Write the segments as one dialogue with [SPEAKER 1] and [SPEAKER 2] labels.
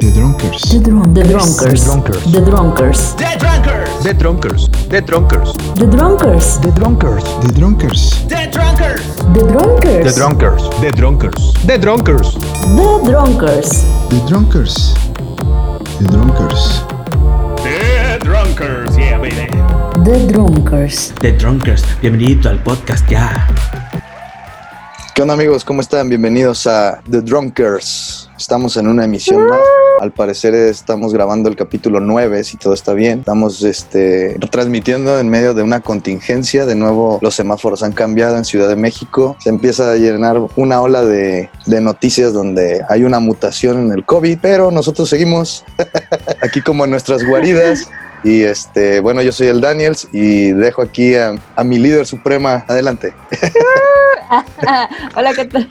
[SPEAKER 1] The Drunkers.
[SPEAKER 2] The, drunk, the Drunkers.
[SPEAKER 3] The Drunkers.
[SPEAKER 2] The Drunkers.
[SPEAKER 4] The Drunkers.
[SPEAKER 3] The Drunkers.
[SPEAKER 2] The Drunkers.
[SPEAKER 3] The Drunkers.
[SPEAKER 1] The Drunkers.
[SPEAKER 4] The Drunkers.
[SPEAKER 2] The Drunkers.
[SPEAKER 3] The Drunkers.
[SPEAKER 4] The Drunkers.
[SPEAKER 3] The Drunkers.
[SPEAKER 2] The Drunkers.
[SPEAKER 1] The Drunkers. The Drunkers.
[SPEAKER 4] The Drunkers. Yeah, baby.
[SPEAKER 2] The Drunkers.
[SPEAKER 5] The Drunkers. Bienvenido al podcast ya.
[SPEAKER 6] ¿Qué onda amigos? ¿Cómo están? Bienvenidos a The Drunkers. Estamos en una emisión más. Al parecer estamos grabando el capítulo 9, si todo está bien. Estamos este, transmitiendo en medio de una contingencia. De nuevo, los semáforos han cambiado en Ciudad de México. Se empieza a llenar una ola de, de noticias donde hay una mutación en el COVID, pero nosotros seguimos aquí como en nuestras guaridas. Y este, bueno, yo soy el Daniels y dejo aquí a, a mi líder suprema. Adelante.
[SPEAKER 7] Hola, ¿qué tal?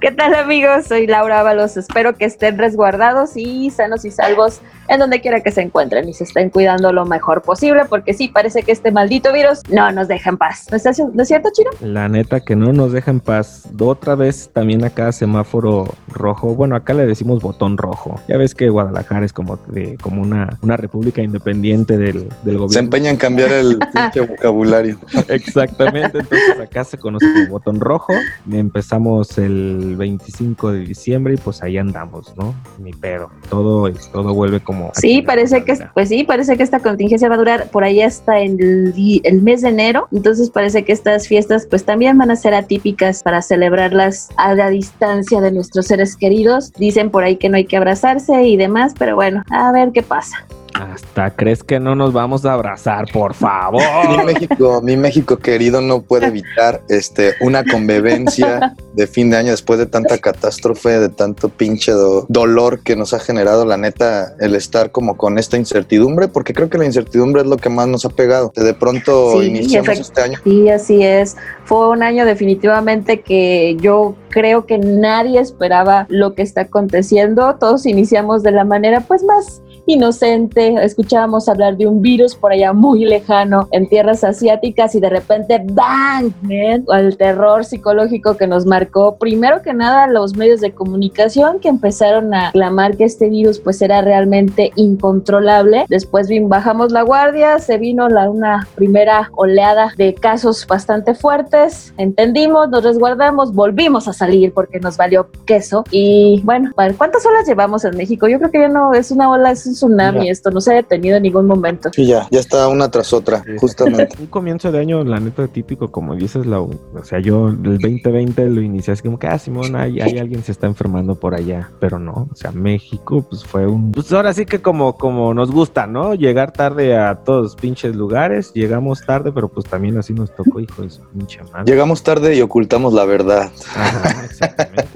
[SPEAKER 7] ¿Qué tal amigos? Soy Laura Ábalos. Espero que estén resguardados y sanos y salvos en donde quiera que se encuentren y se estén cuidando lo mejor posible porque sí, parece que este maldito virus no nos deja en paz. ¿No es, ¿no es cierto, Chino?
[SPEAKER 8] La neta que no nos deja en paz. Otra vez también acá semáforo rojo. Bueno, acá le decimos botón rojo. Ya ves que Guadalajara es como, de, como una, una república independiente del, del gobierno.
[SPEAKER 6] Se empeña en cambiar el pinche vocabulario.
[SPEAKER 8] Exactamente. Entonces acá se conoce como botón rojo. Empezamos el 25 de diciembre y pues ahí andamos, ¿no? Ni pedo. Todo, todo vuelve como
[SPEAKER 7] Sí, parece que, pues sí, parece que esta contingencia va a durar por ahí hasta el, el, mes de enero. Entonces parece que estas fiestas pues también van a ser atípicas para celebrarlas a la distancia de nuestros seres queridos. Dicen por ahí que no hay que abrazarse y demás, pero bueno, a ver qué pasa.
[SPEAKER 8] Hasta crees que no nos vamos a abrazar, por favor.
[SPEAKER 6] Mi México, mi México querido no puede evitar este una convivencia de fin de año después de tanta catástrofe, de tanto pinche do, dolor que nos ha generado la neta el estar como con esta incertidumbre, porque creo que la incertidumbre es lo que más nos ha pegado. De pronto
[SPEAKER 7] sí,
[SPEAKER 6] iniciamos este año.
[SPEAKER 7] Sí, así es. Fue un año definitivamente que yo creo que nadie esperaba lo que está aconteciendo. Todos iniciamos de la manera pues más inocente, escuchábamos hablar de un virus por allá muy lejano en tierras asiáticas y de repente ¡bang! Man, el terror psicológico que nos marcó primero que nada los medios de comunicación que empezaron a clamar que este virus pues era realmente incontrolable. Después bien, bajamos la guardia, se vino la, una primera oleada de casos bastante fuertes, entendimos, nos resguardamos, volvimos a salir porque nos valió queso y bueno, ¿cuántas olas llevamos en México? Yo creo que ya no es una ola, es un tsunami, ya. esto no se ha detenido en ningún momento.
[SPEAKER 6] Sí, ya, ya está una tras otra, sí. justamente.
[SPEAKER 8] Un comienzo de año, la neta, típico, como dices, la, o sea, yo el 2020 lo inicié así como que, ah, Simón, hay, hay alguien se está enfermando por allá, pero no, o sea, México, pues fue un, pues ahora sí que como, como nos gusta, ¿no? Llegar tarde a todos los pinches lugares, llegamos tarde, pero pues también así nos tocó, hijo de su pinche madre.
[SPEAKER 6] Llegamos tarde y ocultamos la verdad.
[SPEAKER 8] Ajá, exactamente.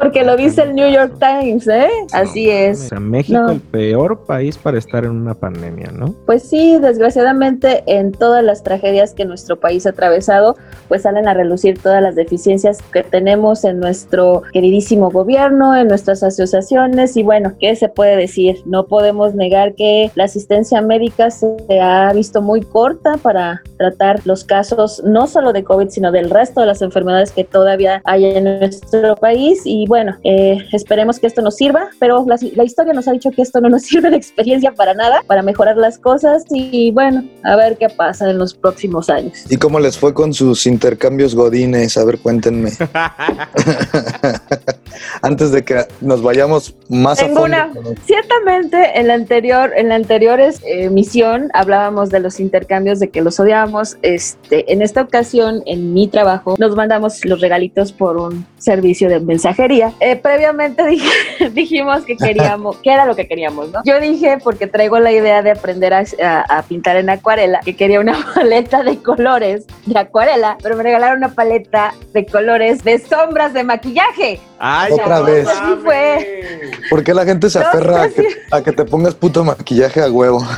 [SPEAKER 7] Porque lo dice el New York Times, ¿eh? Así es.
[SPEAKER 8] O sea, México no. el peor país para estar en una pandemia, ¿no?
[SPEAKER 7] Pues sí, desgraciadamente en todas las tragedias que nuestro país ha atravesado, pues salen a relucir todas las deficiencias que tenemos en nuestro queridísimo gobierno, en nuestras asociaciones y bueno, ¿qué se puede decir? No podemos negar que la asistencia médica se ha visto muy corta para tratar los casos no solo de COVID, sino del resto de las enfermedades que todavía hay en nuestro país y bueno, eh, esperemos que esto nos sirva, pero la, la, historia nos ha dicho que esto no nos sirve de experiencia para nada, para mejorar las cosas y bueno, a ver qué pasa en los próximos años.
[SPEAKER 6] ¿Y cómo les fue con sus intercambios godines? A ver, cuéntenme. Antes de que nos vayamos más
[SPEAKER 7] Tengo
[SPEAKER 6] a fondo.
[SPEAKER 7] Una, ciertamente en la anterior, en la anterior emisión eh, hablábamos de los intercambios de que los odiábamos. Este, en esta ocasión, en mi trabajo, nos mandamos los regalitos por un servicio de mensajería. Eh, previamente dije, dijimos que queríamos, que era lo que queríamos, ¿no? Yo dije, porque traigo la idea de aprender a, a, a, pintar en acuarela, que quería una paleta de colores de acuarela, pero me regalaron una paleta de colores de sombras de maquillaje.
[SPEAKER 6] Ay, otra vez.
[SPEAKER 7] Así fue.
[SPEAKER 6] ¿Por qué la gente se aferra no, a, que, a, que, te pongas puto maquillaje a huevo?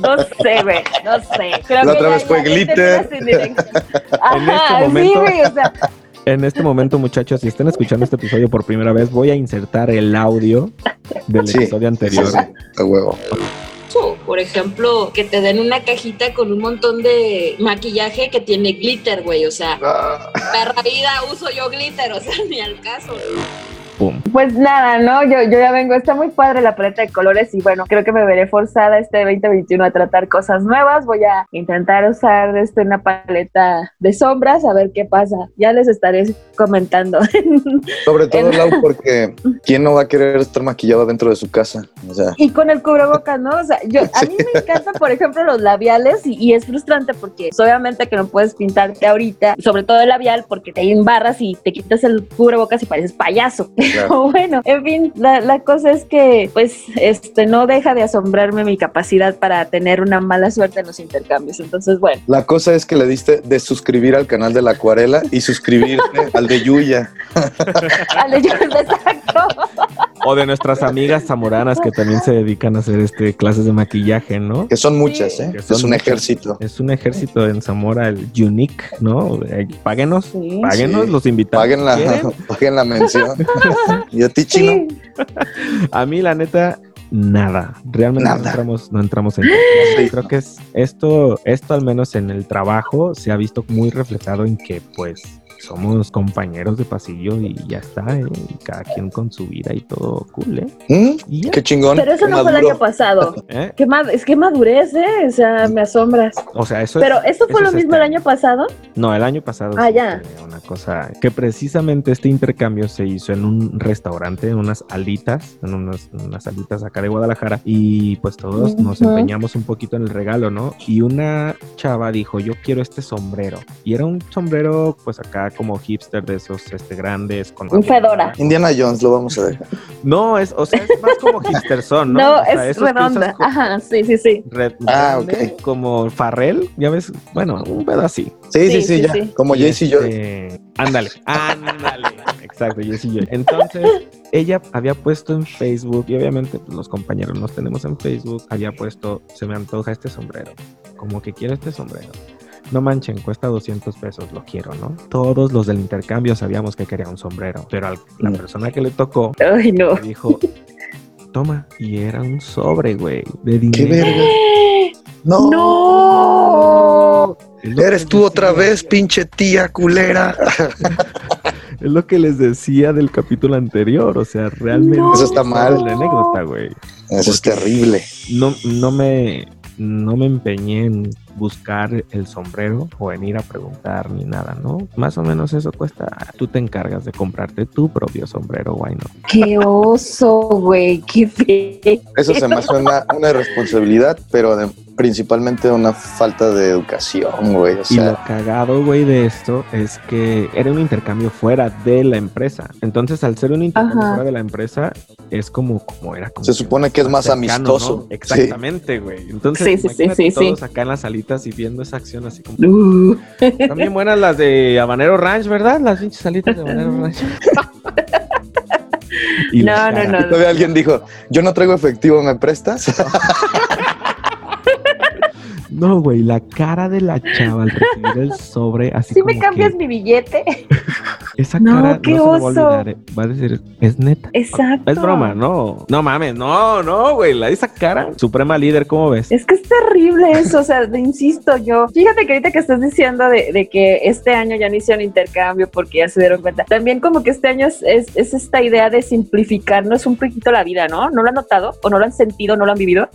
[SPEAKER 7] No sé, güey, no sé.
[SPEAKER 6] Creo la otra vez fue glitter.
[SPEAKER 7] Ajá,
[SPEAKER 8] en este momento,
[SPEAKER 7] sí, güey, o sea,
[SPEAKER 8] en este momento, muchachos, si están escuchando este episodio por primera vez, voy a insertar el audio del sí, episodio anterior.
[SPEAKER 6] Sí, sí, a huevo.
[SPEAKER 7] Por ejemplo, que te den una cajita con un montón de maquillaje que tiene glitter, güey. O sea,
[SPEAKER 6] Ah.
[SPEAKER 7] perra vida uso yo glitter, o sea, ni al caso.
[SPEAKER 8] Pum.
[SPEAKER 7] Pues nada, ¿no? Yo, yo ya vengo, está muy padre la paleta de colores y bueno, creo que me veré forzada este 2021 a tratar cosas nuevas. Voy a intentar usar este, una paleta de sombras a ver qué pasa. Ya les estaré comentando.
[SPEAKER 6] Sobre todo, Lau, porque ¿quién no va a querer estar maquillado dentro de su casa? O sea,
[SPEAKER 7] y con el cubrebocas, ¿no? O sea, yo, a mí me encantan, por ejemplo, los labiales y, y es frustrante porque pues, obviamente que no puedes pintarte ahorita, sobre todo el labial, porque te embarras y te quitas el cubrebocas y pareces payaso. Pero bueno, en fin, la, la cosa es que pues este no deja de asombrarme mi capacidad para tener una mala suerte en los intercambios. Entonces, bueno.
[SPEAKER 6] la cosa es que le diste de suscribir al canal de la acuarela y suscribirte al de Yuya.
[SPEAKER 7] Al de yo- exacto.
[SPEAKER 8] O de nuestras amigas zamoranas que también se dedican a hacer este clases de maquillaje, ¿no?
[SPEAKER 6] Que son muchas, ¿eh? Es un
[SPEAKER 8] muchas.
[SPEAKER 6] ejército.
[SPEAKER 8] Es un ejército en Zamora, el Unique, ¿no? Eh, Páguenos,
[SPEAKER 7] Sí.
[SPEAKER 8] páguenos,
[SPEAKER 6] Sí.
[SPEAKER 8] los invitamos.
[SPEAKER 6] Paguen la,
[SPEAKER 8] ¿Quieren?
[SPEAKER 6] paguen la mención. y a ti, chino.
[SPEAKER 7] Sí.
[SPEAKER 8] A mí, la neta, nada. Realmente no entramos, no entramos en.
[SPEAKER 6] Sí.
[SPEAKER 8] Creo que es esto, esto al menos en el trabajo se ha visto muy reflejado en que, pues, somos compañeros de pasillo y ya está, ¿eh? Y cada quien con su vida y todo cool, ¿eh?
[SPEAKER 6] ¿Mm?
[SPEAKER 8] Y ya.
[SPEAKER 6] Qué chingón.
[SPEAKER 7] Pero eso
[SPEAKER 6] qué
[SPEAKER 7] no fue el año pasado.
[SPEAKER 8] ¿eh?
[SPEAKER 7] Qué es que madurez, ¿eh? O sea, me asombras.
[SPEAKER 8] O sea, eso
[SPEAKER 7] Pero
[SPEAKER 8] es,
[SPEAKER 7] esto fue
[SPEAKER 8] eso
[SPEAKER 7] lo
[SPEAKER 8] es
[SPEAKER 7] mismo
[SPEAKER 8] este
[SPEAKER 7] el año pasado.
[SPEAKER 8] No, el año pasado
[SPEAKER 7] Ah,
[SPEAKER 8] sí
[SPEAKER 7] ya.
[SPEAKER 8] una cosa que precisamente este intercambio se hizo en un restaurante, en unas alitas, en unas, en unas alitas acá de Guadalajara y pues todos nos empeñamos un poquito en el regalo, ¿no? Y una chava dijo, yo quiero este sombrero. Y era un sombrero pues acá como hipster de esos este, grandes. Con
[SPEAKER 7] Un fedora.
[SPEAKER 6] Indiana Jones lo vamos a dejar.
[SPEAKER 8] No, es, o sea, es más como hipster son, ¿no?
[SPEAKER 7] No,
[SPEAKER 8] O sea,
[SPEAKER 7] es redonda. Ajá, sí, sí, sí.
[SPEAKER 8] red-
[SPEAKER 6] Ah,
[SPEAKER 8] grande,
[SPEAKER 6] ok.
[SPEAKER 8] Como Farrell, ya ves, bueno, un pedo así.
[SPEAKER 6] Sí, sí,
[SPEAKER 7] Sí,
[SPEAKER 6] sí,
[SPEAKER 7] sí,
[SPEAKER 6] ya.
[SPEAKER 7] sí.
[SPEAKER 6] Como
[SPEAKER 8] Y
[SPEAKER 6] Jace y yo.
[SPEAKER 8] este, Ándale, ándale. Exacto, Jess y yo. Entonces, ella había puesto en Facebook, y obviamente pues, los compañeros nos tenemos en Facebook, había puesto, se me antoja este sombrero. Como que quiero este sombrero. No manchen, cuesta 200 pesos, lo quiero, ¿no? Todos los del intercambio sabíamos que quería un sombrero, pero a la
[SPEAKER 6] Mm.
[SPEAKER 8] persona que le tocó
[SPEAKER 7] Ay, no.
[SPEAKER 8] le dijo, toma, y era un sobre, güey, de
[SPEAKER 6] Qué
[SPEAKER 8] dinero.
[SPEAKER 6] verga. No.
[SPEAKER 7] ¡No!
[SPEAKER 6] Eres tú otra vez, pinche tía culera.
[SPEAKER 8] Es lo que les decía del capítulo anterior, o sea, realmente
[SPEAKER 7] No.
[SPEAKER 6] Eso está mal.
[SPEAKER 8] la anécdota, güey.
[SPEAKER 6] Eso es terrible.
[SPEAKER 8] No, no me no me empeñé en buscar el sombrero o en ir a preguntar ni nada, ¿no? Más o menos eso cuesta. Tú te encargas de comprarte tu propio sombrero, guay, ¿no?
[SPEAKER 7] ¡Qué oso, güey! ¡Qué feo!
[SPEAKER 6] Eso se me hace una, una responsabilidad, pero de- principalmente una falta de educación, güey. O
[SPEAKER 8] Y lo cagado, güey, de esto es que era un intercambio fuera de la empresa. Entonces, al ser un intercambio
[SPEAKER 7] Ajá.
[SPEAKER 8] fuera de la empresa, es como, como era. Como
[SPEAKER 6] Se supone que es más
[SPEAKER 8] cercano,
[SPEAKER 6] amistoso.
[SPEAKER 8] ¿no? Exactamente, güey. Entonces,
[SPEAKER 7] Sí, sí, sí, sí, sí.
[SPEAKER 8] todos acá en las y viendo esa acción así como...
[SPEAKER 7] Uh.
[SPEAKER 8] También buenas las de Habanero Ranch, ¿verdad? Las pinches salitas de Habanero Ranch. Y
[SPEAKER 7] No, no,
[SPEAKER 8] caras.
[SPEAKER 7] no.
[SPEAKER 6] todavía alguien dijo, yo no traigo efectivo, ¿me prestas?
[SPEAKER 8] No, güey, la cara de la chava al recibir el sobre, así
[SPEAKER 7] ¿Sí
[SPEAKER 8] como
[SPEAKER 7] me cambias
[SPEAKER 8] que
[SPEAKER 7] mi billete?
[SPEAKER 8] esa
[SPEAKER 7] No,
[SPEAKER 8] cara
[SPEAKER 7] qué
[SPEAKER 8] no se me va a
[SPEAKER 7] oso.
[SPEAKER 8] olvidar, eh. Va a decir, es neta.
[SPEAKER 7] Exacto.
[SPEAKER 8] Es broma, no. No mames, no, no, güey. La esa cara. Suprema líder, ¿cómo ves?
[SPEAKER 7] Es que es terrible eso, o sea, insisto yo. Fíjate que ahorita que estás diciendo de, de que este año ya no hicieron intercambio porque ya se dieron cuenta. También como que este año es, es, es esta idea de simplificarnos un poquito la vida, ¿no? ¿No lo han notado? ¿O no lo han sentido? ¿No lo han vivido?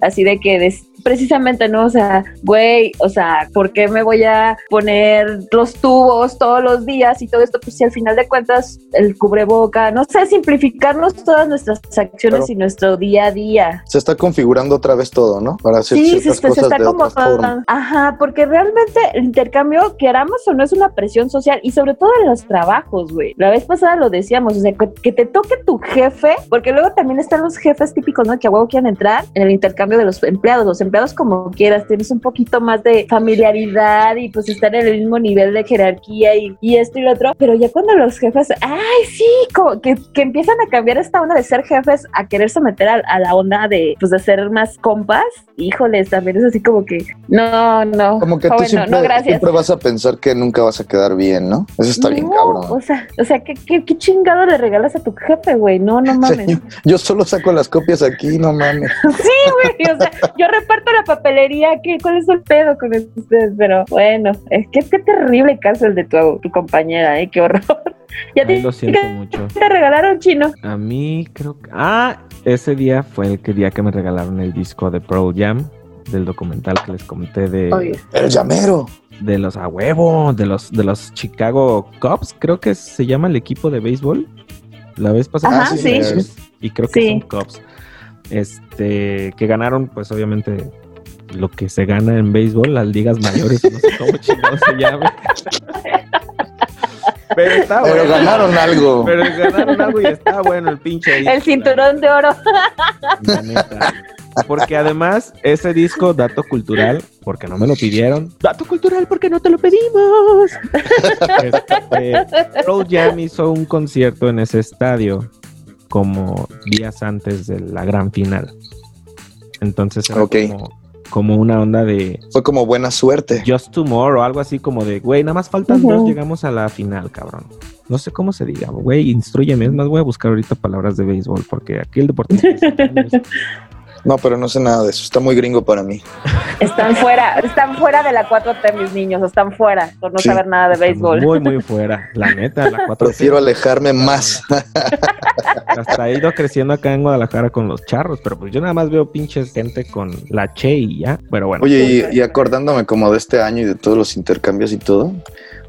[SPEAKER 7] Así de que des- precisamente, ¿no? O sea, güey, o sea, ¿por qué me voy a poner los tubos todos los días y todo esto? Pues si al final de cuentas el cubreboca, no sé, simplificarnos todas nuestras acciones y nuestro día a día.
[SPEAKER 6] Se está configurando otra vez todo, ¿no? Para hacer
[SPEAKER 7] Sí, se,
[SPEAKER 6] ciertas
[SPEAKER 7] se- se
[SPEAKER 6] cosas
[SPEAKER 7] está
[SPEAKER 6] de
[SPEAKER 7] como
[SPEAKER 6] forma.
[SPEAKER 7] ajá, porque realmente el intercambio, queramos o no, es una presión social y sobre todo en los trabajos, güey. La vez pasada lo decíamos, o sea, que, que te toque tu jefe, porque luego también están los jefes típicos, ¿no? Que a huevo quieren entrar en el intercambio de los empleados, los empleados como quieras, tienes un poquito más de familiaridad y pues estar en el mismo nivel de jerarquía y, y esto y lo otro, pero ya cuando los jefes, ay, sí, como que, que empiezan a cambiar esta onda de ser jefes a quererse meter a, a la onda de, pues, de ser más compas, híjoles, también es así como que, no, no,
[SPEAKER 6] Como que tú
[SPEAKER 7] joven,
[SPEAKER 6] siempre,
[SPEAKER 7] no,
[SPEAKER 6] siempre vas a pensar que nunca vas a quedar bien, ¿no? Eso está bien, cabrón.
[SPEAKER 7] O sea, o sea, ¿qué, qué, qué chingado le regalas a tu jefe, güey? No, no mames.
[SPEAKER 6] Sí, yo solo saco las copias aquí, no mames.
[SPEAKER 7] Sí, güey, o sea, yo reparto la papelería, ¿qué, ¿cuál es el pedo con ustedes? Pero bueno, es que qué terrible caso el de tu, tu compañera, ¿eh? Qué horror. ¿Y a ti
[SPEAKER 8] Ahí lo siento
[SPEAKER 7] qué
[SPEAKER 8] mucho.
[SPEAKER 7] te regalaron chino?
[SPEAKER 8] A mí creo que... Ah, ese día fue el que día que me regalaron el disco de Pearl Jam, del documental que les comenté de,
[SPEAKER 7] Oye,
[SPEAKER 6] El llamero.
[SPEAKER 8] de los a huevo, de los, de los Chicago Cubs, creo que se llama el equipo de béisbol. La vez pasada.
[SPEAKER 7] Ajá, sí.
[SPEAKER 8] Y creo que
[SPEAKER 7] Sí.
[SPEAKER 8] son Cubs. Este, que ganaron, pues obviamente, lo que se gana en béisbol, las ligas mayores, no sé cómo chingados se llame. Pero está
[SPEAKER 6] Pero
[SPEAKER 8] bueno.
[SPEAKER 6] ganaron algo.
[SPEAKER 8] Pero ganaron algo y está bueno el pinche disco,
[SPEAKER 7] el cinturón de oro.
[SPEAKER 8] neta. Porque además, ese disco, dato cultural, porque no me lo pidieron. Dato cultural, porque no te lo pedimos. Este, Jam hizo un concierto en ese estadio como días antes de la gran final. Entonces era como, como una onda de
[SPEAKER 6] Fue como buena suerte.
[SPEAKER 8] Just Tomorrow o algo así como de, güey, nada más faltan dos, llegamos a la final, cabrón. No sé cómo se diga, güey, instruyeme. Es más, voy a buscar ahorita palabras de béisbol porque aquí el deportista.
[SPEAKER 6] No, pero no sé nada de eso. Está muy gringo para mí.
[SPEAKER 7] Están fuera, están fuera de la 4T, mis niños, están fuera, por no
[SPEAKER 6] Sí.
[SPEAKER 7] saber nada de béisbol.
[SPEAKER 8] Muy, muy fuera. La neta, la 4
[SPEAKER 6] Prefiero alejarme más.
[SPEAKER 8] Hasta he ido creciendo acá en Guadalajara con los charros, pero pues yo nada más veo pinches gente con la Che y ya. Pero bueno.
[SPEAKER 6] Oye, y, y acordándome como de este año y de todos los intercambios y todo,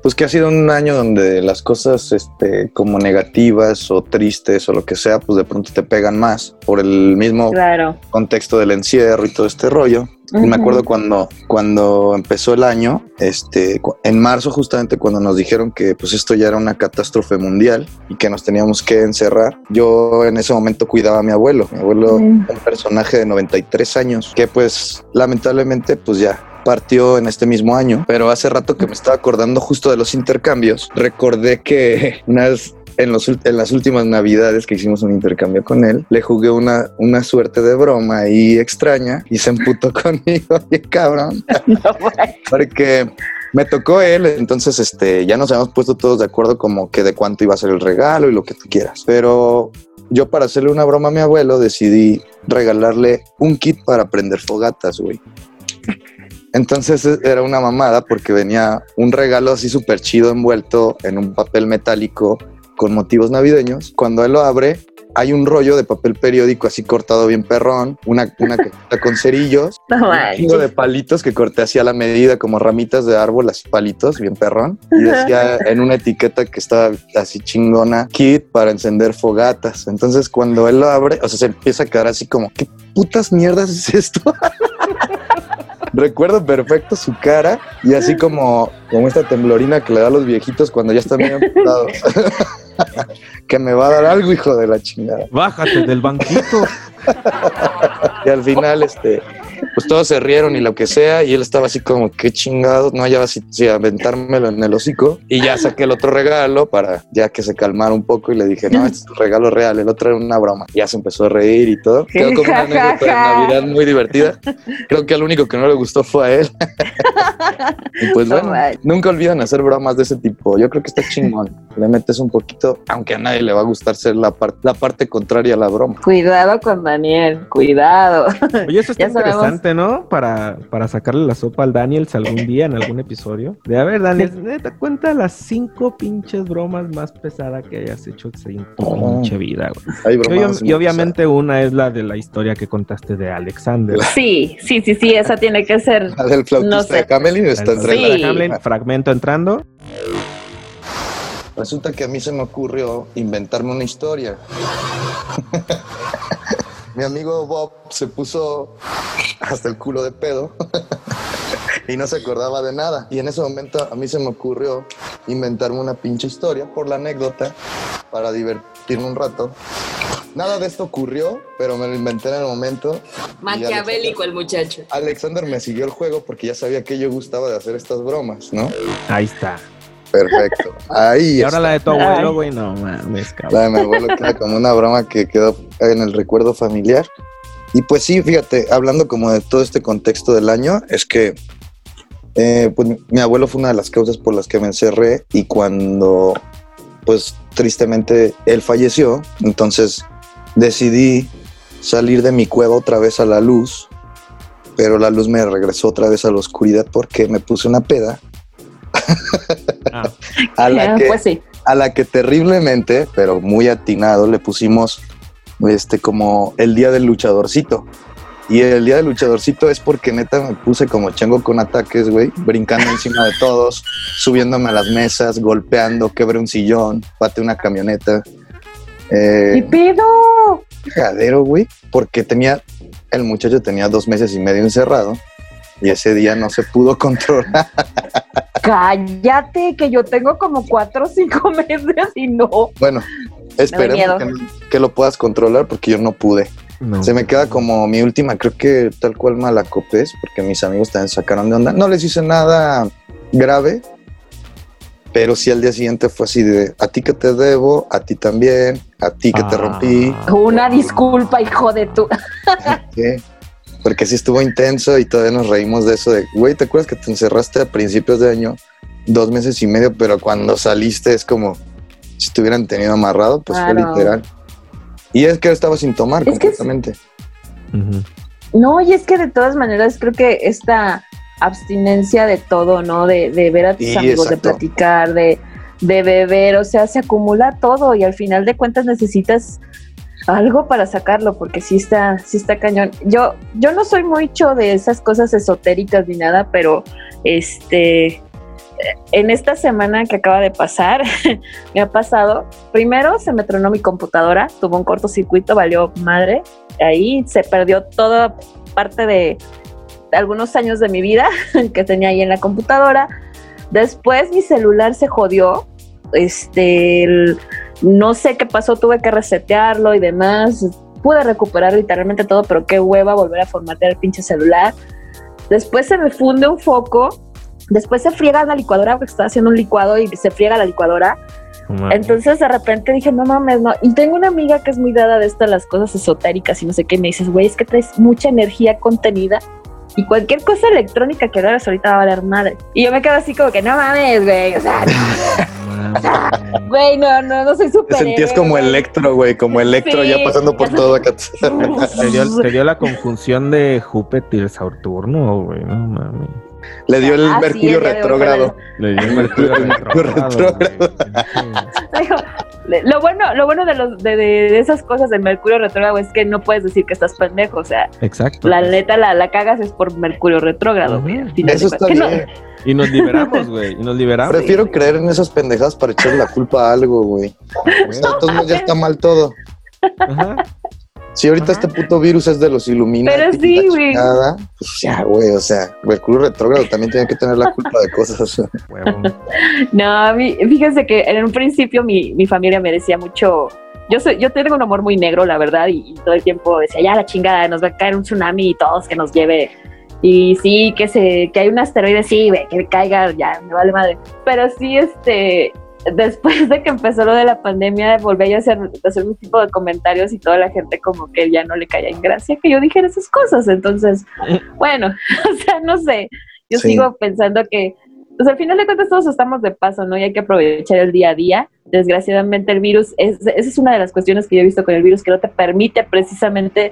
[SPEAKER 6] pues que ha sido un año donde las cosas este, como negativas o tristes o lo que sea, pues de pronto te pegan más por el mismo
[SPEAKER 7] Claro.
[SPEAKER 6] contexto del encierro y todo este rollo. Y me acuerdo cuando, cuando empezó el año, este, en marzo justamente cuando nos dijeron que pues esto ya era una catástrofe mundial y que nos teníamos que encerrar, yo en ese momento cuidaba a mi abuelo, mi abuelo,
[SPEAKER 7] Mm.
[SPEAKER 6] un personaje de 93 años, que pues lamentablemente pues ya partió en este mismo año, pero hace rato que me estaba acordando justo de los intercambios, recordé que unas en, los, en las últimas navidades que hicimos un intercambio con él, le jugué una, una suerte de broma ahí extraña y se emputó conmigo, bien cabrón,
[SPEAKER 7] No,
[SPEAKER 6] porque me tocó él, entonces este, ya nos habíamos puesto todos de acuerdo como que de cuánto iba a ser el regalo y lo que tú quieras, pero yo para hacerle una broma a mi abuelo decidí regalarle un kit para prender fogatas, güey. Entonces eh, era una mamada porque venía un regalo así súper chido envuelto en un papel metálico con motivos navideños. Cuando él lo abre, hay un rollo de papel periódico así cortado bien perrón, una, una cajita con cerillos,
[SPEAKER 7] No
[SPEAKER 6] un de palitos que corté así a la medida, como ramitas de árbol, así palitos, bien perrón. Y decía en una etiqueta que estaba así chingona, kit para encender fogatas. Entonces cuando él lo abre, o sea, se empieza a quedar así como, ¿qué putas mierdas es esto? Recuerdo perfecto su cara y así como, como esta temblorina que le da a los viejitos cuando ya están bien amputados. que me va a dar algo, hijo de la chingada.
[SPEAKER 8] Bájate del banquito.
[SPEAKER 6] Y al final, este, pues todos se rieron y lo que sea, y él estaba así como, qué chingados, no hallaba si, si aventármelo en el hocico. Y ya saqué el otro regalo para ya que se calmara un poco y le dije, no, este es un regalo real, el otro era una broma. Ya se empezó a reír y todo. Quedó como una anécdota de Navidad muy divertida. Creo que al único que no le gustó fue a él. y pues
[SPEAKER 7] No
[SPEAKER 6] bueno, nunca olvidan hacer bromas de ese tipo. Yo creo que está chingón. Le metes un poquito, aunque a nadie le va a gustar ser la, par- la parte contraria a la broma.
[SPEAKER 7] Cuidado con Daniel, cuidado.
[SPEAKER 8] Oye, eso está
[SPEAKER 7] Ya sabemos.
[SPEAKER 8] Interesante, ¿no? Para, para sacarle la sopa al Daniels algún día en algún episodio. De a ver, Daniel, neta, cuenta las cinco pinches bromas más pesadas que hayas hecho en tu
[SPEAKER 6] Oh.
[SPEAKER 8] pinche vida, güey.
[SPEAKER 6] Hay
[SPEAKER 8] Y, y obviamente una es la de la historia que contaste de Alexander.
[SPEAKER 7] Sí, sí, sí, sí, esa tiene que ser.
[SPEAKER 6] La del flautista
[SPEAKER 7] No sé.
[SPEAKER 6] de Hamelin está
[SPEAKER 8] El
[SPEAKER 6] entre
[SPEAKER 7] Sí.
[SPEAKER 8] fragmento entrando.
[SPEAKER 6] Resulta que a mí se me ocurrió inventarme una historia. Mi amigo Bob se puso hasta el culo de pedo y no se acordaba de nada. Y en ese momento a mí se me ocurrió inventarme una pinche historia por la anécdota para divertirme un rato. Nada de esto ocurrió, pero me lo inventé en el momento.
[SPEAKER 2] Maquiavélico el muchacho.
[SPEAKER 6] Alexander me siguió el juego porque ya sabía que yo gustaba de hacer estas bromas, ¿no?
[SPEAKER 8] Ahí está.
[SPEAKER 6] Perfecto. Ahí
[SPEAKER 8] Y ahora
[SPEAKER 6] está.
[SPEAKER 8] la de tu abuelo, güey, no mames, cabrón.
[SPEAKER 6] La de mi abuelo queda como una broma que quedó en el recuerdo familiar. Y pues sí, fíjate, hablando como de todo este contexto del año, es que eh, pues, mi abuelo fue una de las causas por las que me encerré y cuando pues tristemente él falleció, entonces decidí salir de mi cueva otra vez a la luz, pero la luz me regresó otra vez a la oscuridad porque me puse una peda
[SPEAKER 8] Ah,
[SPEAKER 6] a la que
[SPEAKER 7] Pues sí.
[SPEAKER 6] a la que terriblemente, pero muy atinado, le pusimos este como el día del luchadorcito. Y el día del luchadorcito es porque neta me puse como chango con ataques, güey, brincando encima de todos, subiéndome a las mesas, golpeando, quebré un sillón, pateé una camioneta.
[SPEAKER 7] ¡Y
[SPEAKER 6] Eh,
[SPEAKER 7] pido!
[SPEAKER 6] cagadero, güey, porque tenía, el muchacho tenía dos meses y medio encerrado y ese día no se pudo controlar.
[SPEAKER 7] Cállate, que yo tengo como cuatro o cinco meses y no.
[SPEAKER 6] Bueno, esperemos que, lo puedas controlar porque yo no pude.
[SPEAKER 8] No.
[SPEAKER 6] Se me queda como mi última, creo que tal cual malacopés, porque mis amigos también sacaron de onda. No les hice nada grave, pero sí al día siguiente fue así de a ti que te debo, a ti también, a ti que te
[SPEAKER 8] Ah.
[SPEAKER 6] rompí.
[SPEAKER 7] Una disculpa, hijo de tu.
[SPEAKER 6] ¿qué? Porque sí estuvo intenso y todavía nos reímos de eso de, güey, ¿te acuerdas que te encerraste a principios de año? Dos meses y medio, pero cuando saliste es como si te hubieran tenido amarrado, pues fue literal. Y es que estaba sin tomar
[SPEAKER 7] Es
[SPEAKER 6] completamente.
[SPEAKER 7] No, y es que de todas maneras creo que esta abstinencia de todo, ¿no? De, de ver a tus
[SPEAKER 6] Sí,
[SPEAKER 7] amigos,
[SPEAKER 6] exacto.
[SPEAKER 7] de platicar, de, de beber, o sea, se acumula todo y al final de cuentas necesitas algo para sacarlo, porque sí está, sí está cañón. Yo, yo no soy mucho de esas cosas esotéricas ni nada, pero este en esta semana que acaba de pasar, me ha pasado. Primero se me tronó mi computadora, tuvo un cortocircuito, valió madre. Ahí se perdió toda parte de, de algunos años de mi vida que tenía ahí en la computadora. Después mi celular se jodió. Este, el- no sé qué pasó, tuve que resetearlo y demás. Pude recuperar literalmente todo, pero qué hueva volver a formatear el pinche celular. Después se me funde un foco. Después se friega la licuadora porque estaba haciendo un licuado y se friega la licuadora. Entonces de repente dije, no mames, no. Y tengo una amiga que es muy dada de esto, las cosas esotéricas y no sé qué. Y me dices, güey, es que traes mucha energía contenida y cualquier cosa electrónica que hagas ahorita va a valer madre. Y yo me quedo así como que, no mames, güey. O sea,
[SPEAKER 8] Mames.
[SPEAKER 7] güey, no, no, no soy
[SPEAKER 6] Te
[SPEAKER 7] súper.
[SPEAKER 6] sentías como Electro, güey, como Electro
[SPEAKER 7] Sí,
[SPEAKER 6] ya pasando por todo acá.
[SPEAKER 8] Te dio, te dio la conjunción de Júpiter y Saturno, güey, no mames.
[SPEAKER 6] Le dio el
[SPEAKER 7] Ah, sí,
[SPEAKER 6] Mercurio
[SPEAKER 7] hoy
[SPEAKER 6] retrógrado.
[SPEAKER 8] Le dio el Mercurio retrógrado.
[SPEAKER 7] Digo, Lo bueno, lo bueno de, los, de, esas cosas del Mercurio retrógrado es que no puedes decir que estás pendejo. O sea,
[SPEAKER 8] Exacto.
[SPEAKER 7] la neta la, la cagas es por Mercurio retrógrado. Güey,
[SPEAKER 6] Eso está bien.
[SPEAKER 8] Y nos liberamos, güey. Y nos liberamos.
[SPEAKER 6] Prefiero creer en esas pendejadas para echarle la culpa a algo, güey. Todos modos ya está mal todo.
[SPEAKER 8] Ajá.
[SPEAKER 6] Si ahorita
[SPEAKER 8] Ajá.
[SPEAKER 6] este puto virus es de los Illuminati,
[SPEAKER 7] Pero sí, güey.
[SPEAKER 6] pues ya, güey, o sea, Mercurio retrógrado también tiene que tener la culpa de cosas.
[SPEAKER 7] No, a mí, fíjense que en un principio mi, mi familia me decía mucho. Yo soy, yo tengo un humor muy negro, la verdad, y, y todo el tiempo decía, ya la chingada, nos va a caer un tsunami y todos que nos lleve. Y sí, que se, que hay un asteroide, sí, güey, que caiga, ya, me vale madre. Pero sí, este, después de que empezó lo de la pandemia, volví a hacer, a hacer un tipo de comentarios y toda la gente como que ya no le caía en gracia que yo dijera esas cosas. Entonces, bueno, o sea, no sé. Yo
[SPEAKER 6] Sí.
[SPEAKER 7] sigo pensando que, pues al final de cuentas todos estamos de paso, ¿no? Y hay que aprovechar el día a día. Desgraciadamente el virus, es, esa es una de las cuestiones que yo he visto con el virus, que no te permite precisamente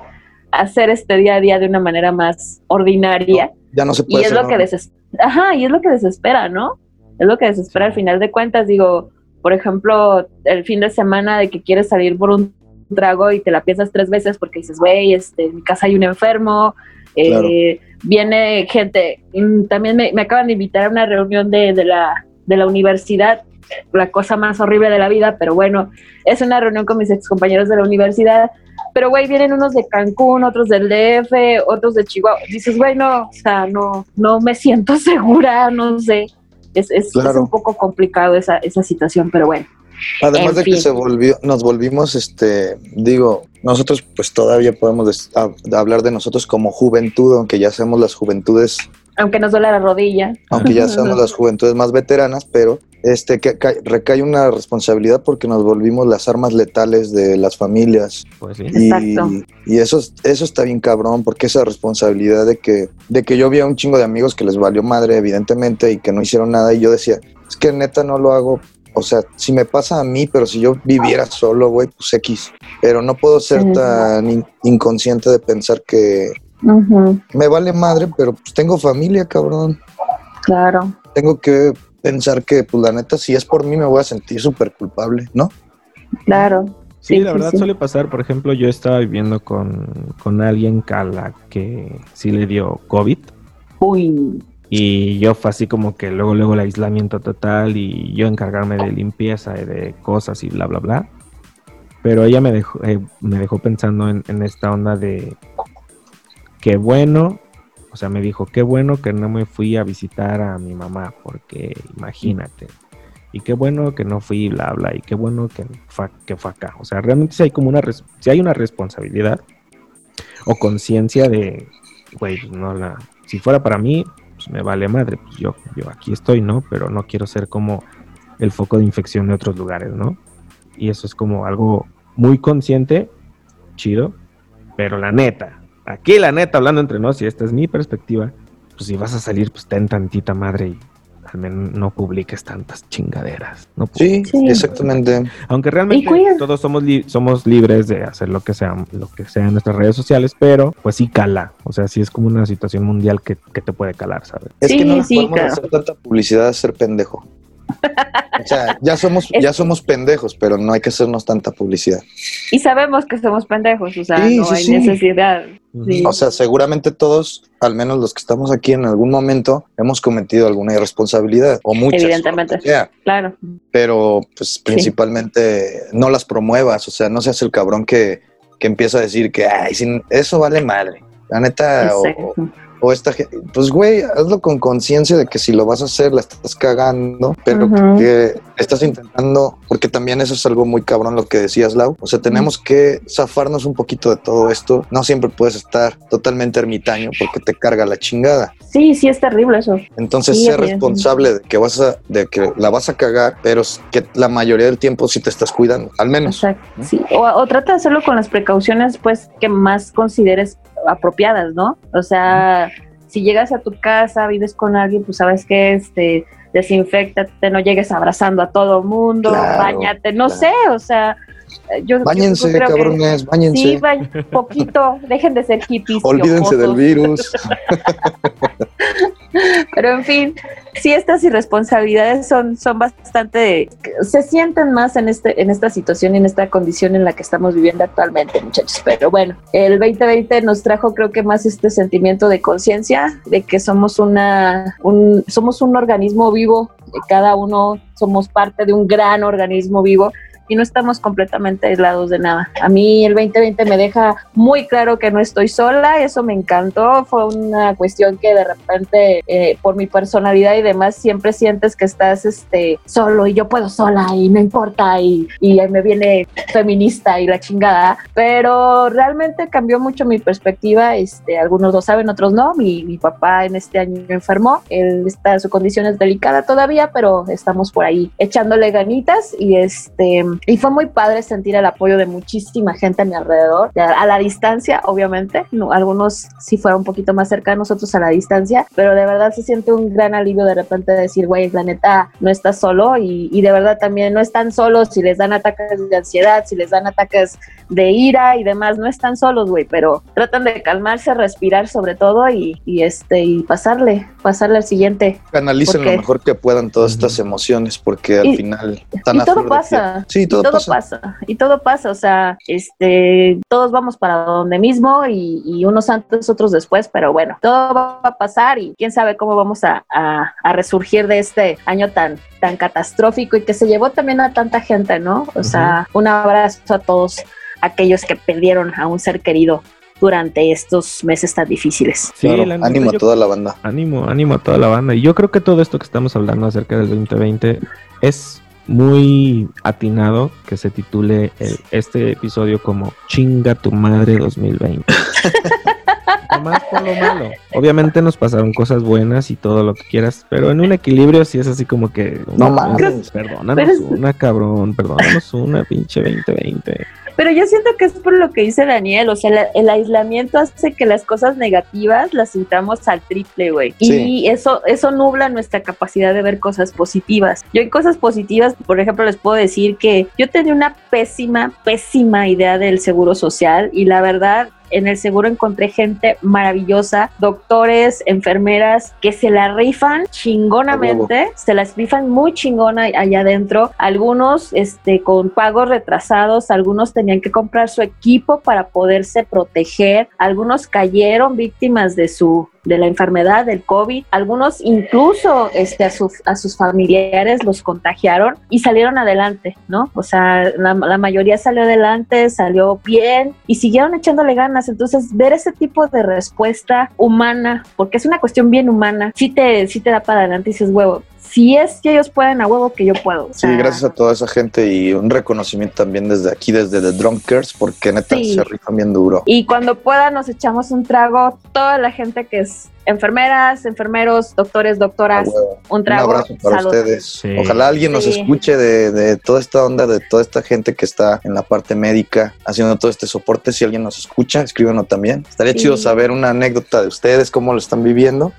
[SPEAKER 7] hacer este día a día de una manera más ordinaria.
[SPEAKER 6] Ya no se
[SPEAKER 7] Y
[SPEAKER 6] puede
[SPEAKER 7] es
[SPEAKER 6] hacer
[SPEAKER 7] lo que Ajá, y es lo que desespera, ¿no? Es lo que desespera al final de cuentas. Digo, por ejemplo, el fin de semana de que quieres salir por un trago y te la piensas tres veces porque dices, güey, este, en mi casa hay un enfermo, eh, viene gente, también me, me acaban de invitar a una reunión de, de la, de la universidad, la cosa más horrible de la vida, pero bueno, es una reunión con mis ex compañeros de la universidad, pero güey, vienen unos de Cancún, otros del DF, otros de Chihuahua, dices, güey, no, o sea, no, no me siento segura, no sé, es, es, es un poco complicado esa, esa situación, pero bueno.
[SPEAKER 6] Además
[SPEAKER 7] En
[SPEAKER 6] de que se volvió, nos volvimos, este, digo, nosotros pues todavía podemos des- hablar de nosotros como juventud, aunque ya seamos las juventudes,
[SPEAKER 7] Aunque nos duele la rodilla.
[SPEAKER 6] aunque ya seamos las juventudes más veteranas, pero este que ca- recae una responsabilidad porque nos volvimos las armas letales de las familias
[SPEAKER 8] Pues sí.
[SPEAKER 6] y,
[SPEAKER 7] Exacto.
[SPEAKER 6] y eso es- eso está bien cabrón porque esa responsabilidad de que de que yo vi a un chingo de amigos que les valió madre evidentemente y que no hicieron nada y yo decía es que neta no lo hago o sea si me pasa a mí pero si yo viviera solo güey pues x pero no puedo ser tan in- inconsciente de pensar que me vale madre pero pues tengo familia cabrón
[SPEAKER 7] claro.
[SPEAKER 6] tengo que pensar que, pues la neta, si es por mí me voy a sentir súper culpable, ¿no?
[SPEAKER 7] Claro.
[SPEAKER 8] Sí,
[SPEAKER 7] Sí,
[SPEAKER 8] la
[SPEAKER 7] sí,
[SPEAKER 8] verdad
[SPEAKER 7] sí.
[SPEAKER 8] suele pasar. Por ejemplo, yo estaba viviendo con, con alguien a la que sí le dio COVID.
[SPEAKER 7] Uy,
[SPEAKER 8] Y yo fue así como que luego, luego el aislamiento total y yo encargarme de limpieza y de cosas y bla, bla, bla. Pero ella me dejó, eh, me dejó pensando en, en esta onda de qué bueno, o sea, me dijo, qué bueno que no me fui a visitar a mi mamá, porque imagínate. Y qué bueno que no fui, bla, bla, y qué bueno que fue, que fue acá. O sea, realmente si hay como una, sí hay una responsabilidad o conciencia de, güey, pues no la, si fuera para mí, pues me vale madre, pues yo, yo aquí estoy, ¿no? Pero no quiero ser como el foco de infección de otros lugares, ¿no? Y eso es como algo muy consciente, chido, pero la neta, aquí la neta, hablando entre nos, y esta es mi perspectiva, pues si vas a salir, pues ten tantita madre y al menos no publiques tantas chingaderas. No
[SPEAKER 6] Sí,
[SPEAKER 7] Sí.
[SPEAKER 6] exactamente.
[SPEAKER 8] aunque realmente todos somos, li- somos libres de hacer lo que sea, lo que sea en nuestras redes sociales, pero pues sí cala. O sea, sí es como una situación mundial que, que te puede calar, ¿sabes?
[SPEAKER 6] Es que no
[SPEAKER 7] sí,
[SPEAKER 6] podemos
[SPEAKER 7] claro.
[SPEAKER 6] hacer tanta publicidad a ser pendejo. O sea, ya somos, ya somos pendejos, pero no hay que hacernos tanta publicidad.
[SPEAKER 7] y sabemos que somos pendejos, o sea,
[SPEAKER 6] Sí,
[SPEAKER 7] no
[SPEAKER 6] sí,
[SPEAKER 7] hay
[SPEAKER 6] sí.
[SPEAKER 7] necesidad. Sí.
[SPEAKER 6] O sea, seguramente todos, al menos los que estamos aquí en algún momento, hemos cometido alguna irresponsabilidad o muchas.
[SPEAKER 7] Evidentemente.
[SPEAKER 6] o sea.
[SPEAKER 7] Claro.
[SPEAKER 6] pero pues principalmente no las promuevas, o sea, no seas el cabrón que, que empieza a decir que, ay, sin, eso vale madre. La neta, o, o esta gente, pues güey, hazlo con conciencia de que si lo vas a hacer, la estás cagando, pero que estás intentando, porque también eso es algo muy cabrón lo que decías, Lau. O sea, tenemos que zafarnos un poquito de todo esto. No siempre puedes estar totalmente ermitaño porque te carga la chingada.
[SPEAKER 7] Sí, sí es terrible eso.
[SPEAKER 6] Entonces,
[SPEAKER 7] Sí,
[SPEAKER 6] sé responsable de que vas a, de que la vas a cagar, pero que la mayoría del tiempo sí te estás cuidando, al menos.
[SPEAKER 7] Exacto. Sí. O, o trata de hacerlo con las precauciones, pues, que más consideres apropiadas, ¿no? O sea, si llegas a tu casa, vives con alguien, pues sabes que este desinfectate, no llegues abrazando a todo mundo,
[SPEAKER 6] Claro,
[SPEAKER 7] bañate, no
[SPEAKER 6] claro.
[SPEAKER 7] sé, o sea, yo, yo
[SPEAKER 6] Báñense,
[SPEAKER 7] creo que-
[SPEAKER 6] cabrones, báñense.
[SPEAKER 7] Sí, poquito, dejen de ser hippies.
[SPEAKER 6] Olvídense del virus.
[SPEAKER 7] Pero en fin, sí, estas irresponsabilidades son, son bastante, se sienten más en, este, en esta situación y en esta condición en la que estamos viviendo actualmente, muchachos. Pero bueno, el 2020 nos trajo creo que más este sentimiento de conciencia, de que somos, una, un, somos un organismo vivo, cada uno somos parte de un gran organismo vivo y no estamos completamente aislados de nada. A mí el 2020 me deja muy claro que no estoy sola, eso me encantó, fue una cuestión que de repente eh, por mi personalidad y demás siempre sientes que estás este, solo y yo puedo sola y no importa y, y ahí me viene feminista y la chingada, pero realmente cambió mucho mi perspectiva, este, algunos lo saben, otros no, mi, mi papá en este año enfermó, él está, su condición es delicada todavía, pero estamos por ahí echándole ganitas y este y fue muy padre sentir el apoyo de muchísima gente a mi alrededor, de- a la distancia, obviamente. No, algunos sí fueron un poquito más cercanos, otros a la distancia, pero de verdad se siente un gran alivio de repente decir, güey, la neta no estás solo y, y de verdad también no están solos si les dan ataques de ansiedad, si les dan ataques de ira y demás, no están solos, güey, pero tratan de calmarse, respirar sobre todo y, y este y pasarle, pasarle al siguiente.
[SPEAKER 6] Canalicen
[SPEAKER 7] Porque-
[SPEAKER 6] lo mejor que puedan todas estas emociones, porque al
[SPEAKER 7] Y-
[SPEAKER 6] final están
[SPEAKER 7] y
[SPEAKER 6] a
[SPEAKER 7] todo pasa.
[SPEAKER 6] piel. Sí,
[SPEAKER 7] Y
[SPEAKER 6] todo,
[SPEAKER 7] todo
[SPEAKER 6] pasa.
[SPEAKER 7] pasa. y todo pasa, o sea, este, todos vamos para donde mismo y, y unos antes, otros después, pero bueno, todo va a pasar y quién sabe cómo vamos a, a- a resurgir de este año tan, tan catastrófico y que se llevó también a tanta gente, ¿no? O sea, un abrazo a todos aquellos que perdieron a un ser querido durante estos meses tan difíciles.
[SPEAKER 8] Sí,
[SPEAKER 6] Claro,
[SPEAKER 8] neta,
[SPEAKER 6] ánimo a toda la banda.
[SPEAKER 8] Ánimo, ánimo a toda la banda. Y yo creo que todo esto que estamos hablando acerca del 2020 es muy atinado que se titule el- este episodio como Chinga tu madre 2020. Nomás por lo malo. Obviamente nos pasaron cosas buenas y todo lo que quieras, pero en un equilibrio sí es así como que...
[SPEAKER 6] No mames.
[SPEAKER 8] Perdónanos
[SPEAKER 7] Pero
[SPEAKER 8] una, cabrón, perdónanos una, pinche 2020.
[SPEAKER 7] Pero yo siento que es por lo que dice Daniel, o sea, la- el aislamiento hace que las cosas negativas las sintamos al triple, güey.
[SPEAKER 6] Sí.
[SPEAKER 7] Y eso, eso nubla nuestra capacidad de ver cosas positivas. Yo en cosas positivas, por ejemplo, les puedo decir que yo tenía una pésima, pésima idea del seguro social y la verdad en el seguro encontré gente maravillosa, doctores, enfermeras que se la rifan chingonamente, se las rifan muy chingona allá adentro. Algunos este, con pagos retrasados, algunos tenían que comprar su equipo para poderse proteger, algunos cayeron víctimas de su de la enfermedad del COVID. Algunos incluso este, a, sus a sus familiares los contagiaron y salieron adelante, ¿no? O sea, la, la, mayoría salió adelante, salió bien y siguieron echándole ganas. Entonces, ver ese tipo de respuesta humana, porque es una cuestión bien humana, sí te, sí te da para adelante y dices, huevo, si es que ellos pueden a huevo que yo puedo. O sea,
[SPEAKER 6] sí, gracias a toda esa gente y un reconocimiento también desde aquí, desde The Drunkers, porque neta
[SPEAKER 7] Sí.
[SPEAKER 6] se rifan bien duro.
[SPEAKER 7] Y cuando pueda nos echamos un trago, toda la gente que es enfermeras, enfermeros, doctores, doctoras, un
[SPEAKER 6] Un
[SPEAKER 7] trago.
[SPEAKER 6] abrazo para
[SPEAKER 7] salud.
[SPEAKER 6] ustedes.
[SPEAKER 8] Sí.
[SPEAKER 6] Ojalá alguien nos escuche de, de toda esta onda, de toda esta gente que está en la parte médica haciendo todo este soporte. Si alguien nos escucha, escríbanos también. Estaría
[SPEAKER 7] Sí.
[SPEAKER 6] chido saber una anécdota de ustedes, cómo lo están viviendo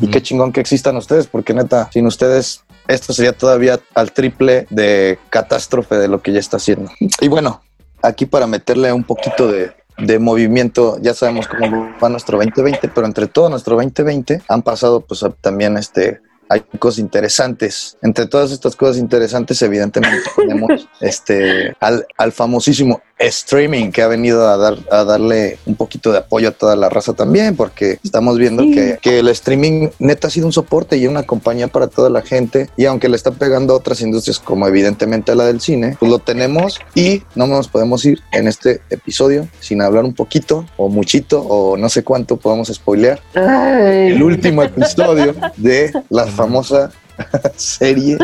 [SPEAKER 6] y qué chingón que existan ustedes, porque neta, sin ustedes esto sería todavía al triple de catástrofe de lo que ya está haciendo. Y bueno, aquí para meterle un poquito de, de movimiento, ya sabemos cómo va nuestro 2020, pero entre todo nuestro 2020 han pasado pues también este... Hay cosas interesantes. Entre todas estas cosas interesantes, evidentemente tenemos este al, al famosísimo streaming que ha venido a dar a darle un poquito de apoyo a toda la raza también, porque estamos viendo
[SPEAKER 7] Sí.
[SPEAKER 6] que, que el streaming neta ha sido un soporte y una compañía para toda la gente. Y aunque le está pegando a otras industrias, como evidentemente la del cine, pues lo tenemos y no nos podemos ir en este episodio sin hablar un poquito o muchito o no sé cuánto podemos spoilear
[SPEAKER 7] Ay.
[SPEAKER 6] el último episodio de la famosa serie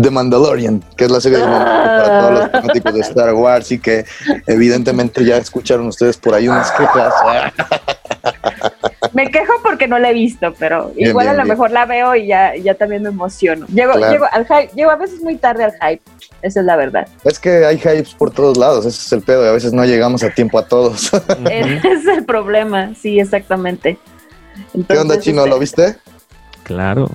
[SPEAKER 6] The Mandalorian, que es la serie de para todos los fanáticos de Star Wars y que evidentemente ya escucharon ustedes por ahí unas quejas.
[SPEAKER 7] Me quejo porque no la he visto, pero
[SPEAKER 6] Bien,
[SPEAKER 7] igual
[SPEAKER 6] bien,
[SPEAKER 7] a lo
[SPEAKER 6] bien.
[SPEAKER 7] mejor la veo y ya, ya también me emociono. Llego,
[SPEAKER 6] Claro.
[SPEAKER 7] llego al hype, llego a veces muy tarde al hype, esa es la verdad.
[SPEAKER 6] Es que hay hypes por todos lados, ese es el pedo y a veces no llegamos a tiempo a todos.
[SPEAKER 7] Ese es el problema, sí, exactamente.
[SPEAKER 6] ¿Qué onda, Chino?
[SPEAKER 7] este,
[SPEAKER 6] ¿Lo viste?
[SPEAKER 8] Claro.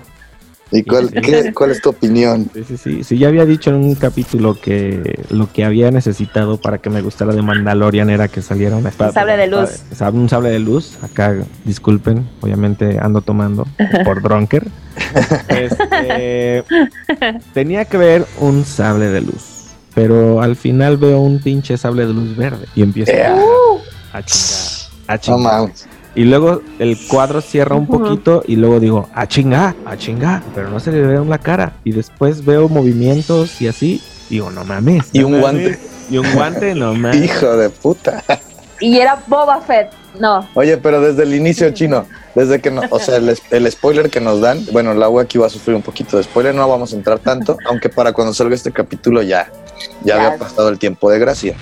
[SPEAKER 6] ¿Y cuál, qué- cuál es tu opinión?
[SPEAKER 8] Sí, sí, sí. Sí, ya había dicho en un capítulo que lo que había necesitado para que me gustara de Mandalorian era que saliera una espada.
[SPEAKER 7] Un sable de luz.
[SPEAKER 8] Un sable de luz. Acá, disculpen, obviamente ando tomando por Drunker. Este, tenía que ver un sable de luz. Pero al final veo un pinche sable de luz verde. Y empiezo
[SPEAKER 6] Yeah.
[SPEAKER 8] a chingar. A
[SPEAKER 6] No
[SPEAKER 8] chingar.
[SPEAKER 6] mames.
[SPEAKER 8] Y luego el cuadro cierra un poquito y luego digo, a chinga, a chinga, pero no se le ve la cara. Y después veo movimientos y así, digo, no mames.
[SPEAKER 6] Y
[SPEAKER 8] no
[SPEAKER 6] un
[SPEAKER 8] mames.
[SPEAKER 6] guante.
[SPEAKER 8] Y un guante, no mames.
[SPEAKER 6] Hijo de puta.
[SPEAKER 7] Y era Boba Fett, no.
[SPEAKER 6] Oye, pero desde el inicio, chino, desde que no, o sea, el, el spoiler que nos dan, bueno, la agua aquí va a sufrir un poquito de spoiler, no vamos a entrar tanto, aunque para cuando salga este capítulo ya, ya,
[SPEAKER 7] Ya.
[SPEAKER 6] había pasado el tiempo de gracia.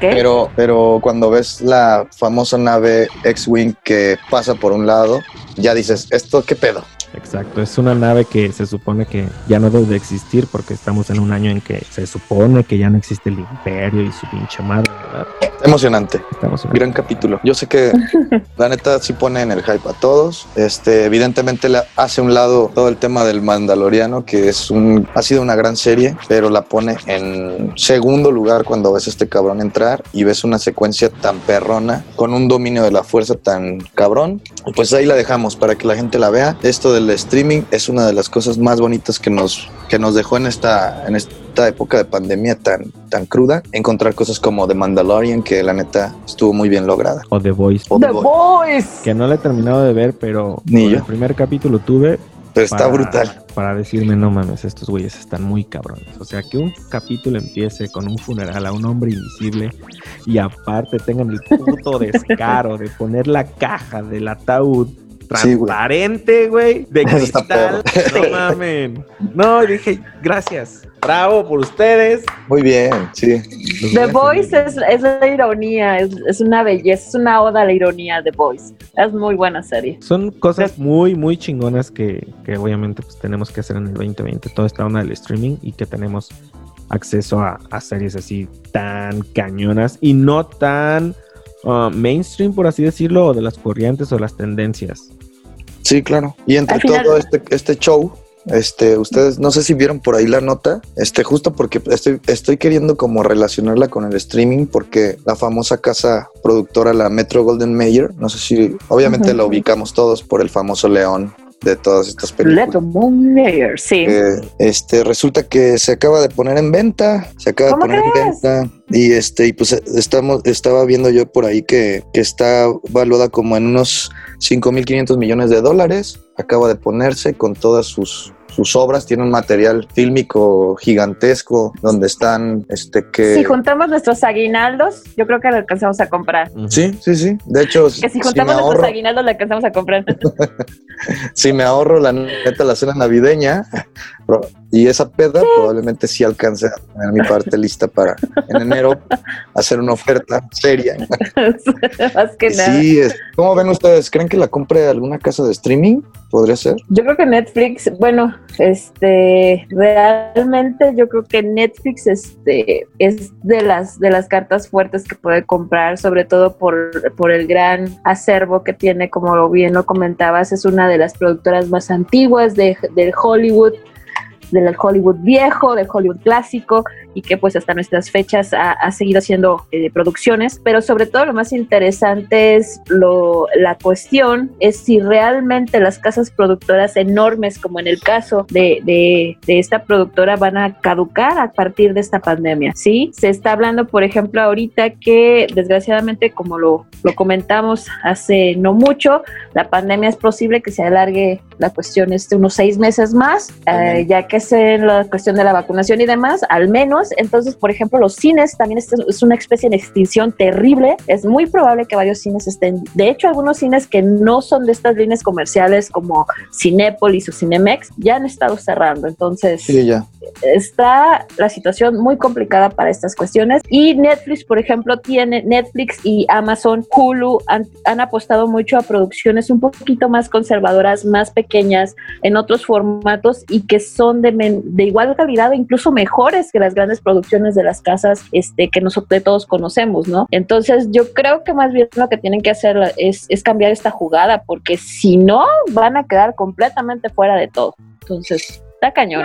[SPEAKER 6] Pero, pero cuando ves la famosa nave X-Wing que pasa por un lado, ya dices, ¿esto qué pedo?
[SPEAKER 8] Exacto, es una nave que se supone que ya no debe de existir porque estamos en un año en que se supone que ya no existe el imperio y su pinche madre, ¿verdad?
[SPEAKER 6] Emocionante.
[SPEAKER 8] En
[SPEAKER 6] Gran capítulo. Yo sé que la neta sí pone en el hype a todos. Este, evidentemente le hace un lado todo el tema del Mandaloriano, que es un, ha sido una gran serie, pero la pone en segundo lugar cuando ves a este cabrón entrar y ves una secuencia tan perrona, con un dominio de la fuerza tan cabrón. Pues ahí la dejamos para que la gente la vea. Esto del streaming es una de las cosas más bonitas que nos, que nos dejó en esta, en esta época de pandemia tan, tan cruda. Encontrar cosas como The Mandalorian, que la neta estuvo muy bien lograda.
[SPEAKER 8] O The Voice,
[SPEAKER 6] O
[SPEAKER 7] The
[SPEAKER 6] The Voice.
[SPEAKER 8] Que no la he terminado de ver, pero
[SPEAKER 6] Ni yo.
[SPEAKER 8] el primer capítulo tuve
[SPEAKER 6] Pero está
[SPEAKER 8] para-
[SPEAKER 6] brutal.
[SPEAKER 8] Para decirme, no mames, estos güeyes están muy cabrones. O sea, que un capítulo empiece con un funeral a un hombre invisible y aparte tengan el puto descaro de poner la caja del ataúd. Transparente, güey, de cristal. No mamen. No, dije, gracias. Bravo por ustedes.
[SPEAKER 6] Muy bien, sí.
[SPEAKER 7] The Voice es, es la ironía, es, es una belleza, es una oda a la ironía The Voice. Es muy buena serie.
[SPEAKER 8] Son cosas muy, muy chingonas que, que obviamente pues, tenemos que hacer en el 2020. Toda esta onda del streaming y que tenemos acceso a, a series así tan cañonas y no tan uh, mainstream, por así decirlo, o de las corrientes o las tendencias.
[SPEAKER 6] Sí, claro. Y entre
[SPEAKER 7] Al final-
[SPEAKER 6] todo este, este show, Este, ustedes no sé si vieron por ahí la nota, este, justo porque estoy, estoy queriendo como relacionarla con el streaming, porque la famosa casa productora, la Metro Golden Mayer, no sé si, obviamente la ubicamos todos por el famoso león de todas estas películas.
[SPEAKER 7] Leto Moon sí.
[SPEAKER 6] Eh, este resulta que se acaba de poner en venta, se acaba de
[SPEAKER 7] ¿Cómo
[SPEAKER 6] poner en venta y este y pues estamos estaba viendo yo por ahí que, que está valuada como en unos 5.500 millones de dólares, acaba de ponerse con todas sus sus obras, tiene un material fílmico gigantesco donde están este que
[SPEAKER 7] Si juntamos nuestros aguinaldos, yo creo que lo alcanzamos a comprar.
[SPEAKER 6] Sí, sí, sí. De hecho,
[SPEAKER 7] Que si
[SPEAKER 6] si
[SPEAKER 7] juntamos nuestros
[SPEAKER 6] ahorro,
[SPEAKER 7] aguinaldos, lo alcanzamos a comprar.
[SPEAKER 6] si me ahorro la neta la cena navideña y esa peda, probablemente sí alcance a tener mi parte lista para en enero hacer una oferta seria.
[SPEAKER 7] Más que nada.
[SPEAKER 6] Sí, es- ¿cómo ven ustedes? ¿Creen que la compre alguna casa de streaming? ¿Podría ser?
[SPEAKER 7] Yo creo que Netflix, bueno, este, realmente yo creo que Netflix, este, es de las de las cartas fuertes que puede comprar, sobre todo por, por el gran acervo que tiene, como bien lo comentabas, es una de las productoras más antiguas de, del Hollywood del Hollywood viejo, del Hollywood clásico y que pues hasta nuestras fechas ha, ha seguido haciendo eh, producciones, pero sobre todo lo más interesante es lo, la cuestión es si realmente las casas productoras enormes como en el caso de, de, de esta productora van a caducar a partir de esta pandemia, ¿sí? Se está hablando, por ejemplo, ahorita que desgraciadamente, como lo, lo comentamos hace no mucho, la pandemia es posible que se alargue la cuestión este unos seis meses más, eh, ya que es en la cuestión de la vacunación y demás, al menos. Entonces, por ejemplo, los cines también es, una especie de extinción terrible. Es muy probable que varios cines estén, de hecho, algunos cines que no son de estas líneas comerciales como Cinépolis o Cinemex ya han estado cerrando. Entonces,
[SPEAKER 6] Sí, ya.
[SPEAKER 7] está la situación muy complicada para estas cuestiones y Netflix, por ejemplo, tiene Netflix y Amazon, Hulu han, han apostado mucho a producciones un poquito más conservadoras, más pequeñas, en otros formatos y que son de, de igual calidad o incluso mejores que las grandes producciones de las casas este, que nosotros todos conocemos, ¿no? Entonces yo creo que más bien lo que tienen que hacer es, es cambiar esta jugada porque si no van a quedar completamente fuera de todo. Entonces, está cañón.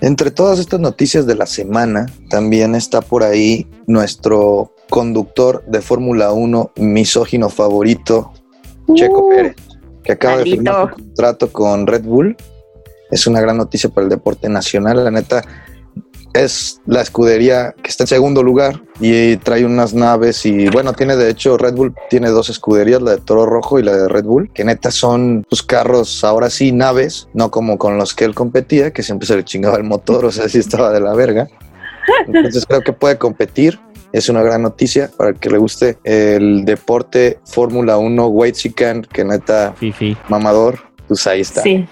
[SPEAKER 6] Entre todas estas noticias de la semana, también está por ahí nuestro conductor de Fórmula 1, misógino favorito, Checo
[SPEAKER 7] Uh.
[SPEAKER 6] Pérez, que acaba de firmar un contrato con Red Bull. Es una gran noticia para el deporte nacional. La neta, es la escudería que está en segundo lugar y trae unas naves y bueno, tiene de hecho Red Bull tiene dos escuderías, la de Toro Rojo y la de Red Bull, que neta son tus carros, ahora sí naves, no como con los que él competía, que siempre se le chingaba el motor, o sea, sí estaba de la verga. Entonces creo que puede competir. Es una gran noticia para el que le guste el deporte Fórmula 1, Weight que neta
[SPEAKER 8] Fifi.
[SPEAKER 6] mamador, pues ahí está.
[SPEAKER 7] Sí,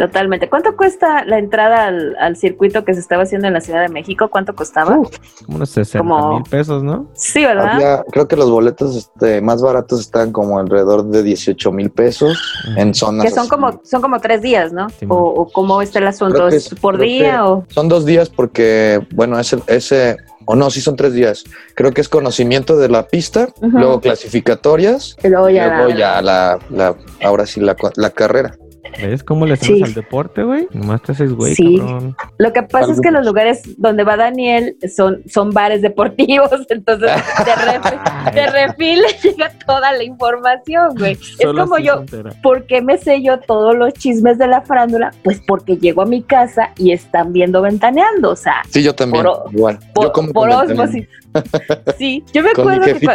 [SPEAKER 7] totalmente. ¿Cuánto cuesta la entrada al, al circuito que se estaba haciendo en la Ciudad de México? ¿Cuánto costaba?
[SPEAKER 8] Como unos 60
[SPEAKER 7] Como-
[SPEAKER 8] mil pesos, ¿no?
[SPEAKER 7] sí, ¿verdad?
[SPEAKER 6] Había- creo que los boletos este, más baratos están como alrededor de 18 mil pesos en zonas.
[SPEAKER 7] que son
[SPEAKER 6] así.
[SPEAKER 7] como son como tres días, ¿no?
[SPEAKER 8] Sí,
[SPEAKER 7] o, o cómo está el asunto, ¿Es
[SPEAKER 6] es-
[SPEAKER 7] por día o
[SPEAKER 6] Son dos días porque, bueno, ese, ese, o no, sí son tres días. Creo que es conocimiento de la pista, luego clasificatorias,
[SPEAKER 7] y luego ya?
[SPEAKER 6] luego ya la, la, ahora sí la, la carrera.
[SPEAKER 8] ¿Ves cómo le hacemos
[SPEAKER 7] Sí.
[SPEAKER 8] al deporte, güey? Nomás te haces güey,
[SPEAKER 7] Sí.
[SPEAKER 8] cabrón.
[SPEAKER 7] Lo que pasa es que los lugares donde va Daniel son, son bares deportivos, entonces de, refi- de refil le llega toda la información, güey. Es como yo. ¿Por qué me sé yo todos los chismes de la farándula? Pues porque llego a mi casa y están viendo ventaneando, o sea,
[SPEAKER 6] Sí, yo también,
[SPEAKER 7] Por
[SPEAKER 6] igual. yo
[SPEAKER 7] por,
[SPEAKER 6] como
[SPEAKER 7] por osmosis. Sí, yo me acuerdo que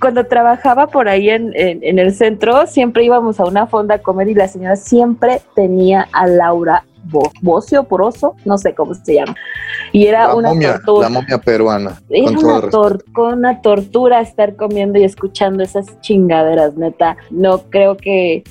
[SPEAKER 7] cuando trabajaba por ahí en, en- en el centro, siempre íbamos a una fonda a comer y la señora siempre tenía a Laura Bo Bocio, Poroso, no sé cómo se llama. Y era
[SPEAKER 6] la
[SPEAKER 7] una
[SPEAKER 6] momia,
[SPEAKER 7] tortura.
[SPEAKER 6] la momia peruana.
[SPEAKER 7] Era una, tor- con una tortura estar comiendo y escuchando esas chingaderas, neta. No creo que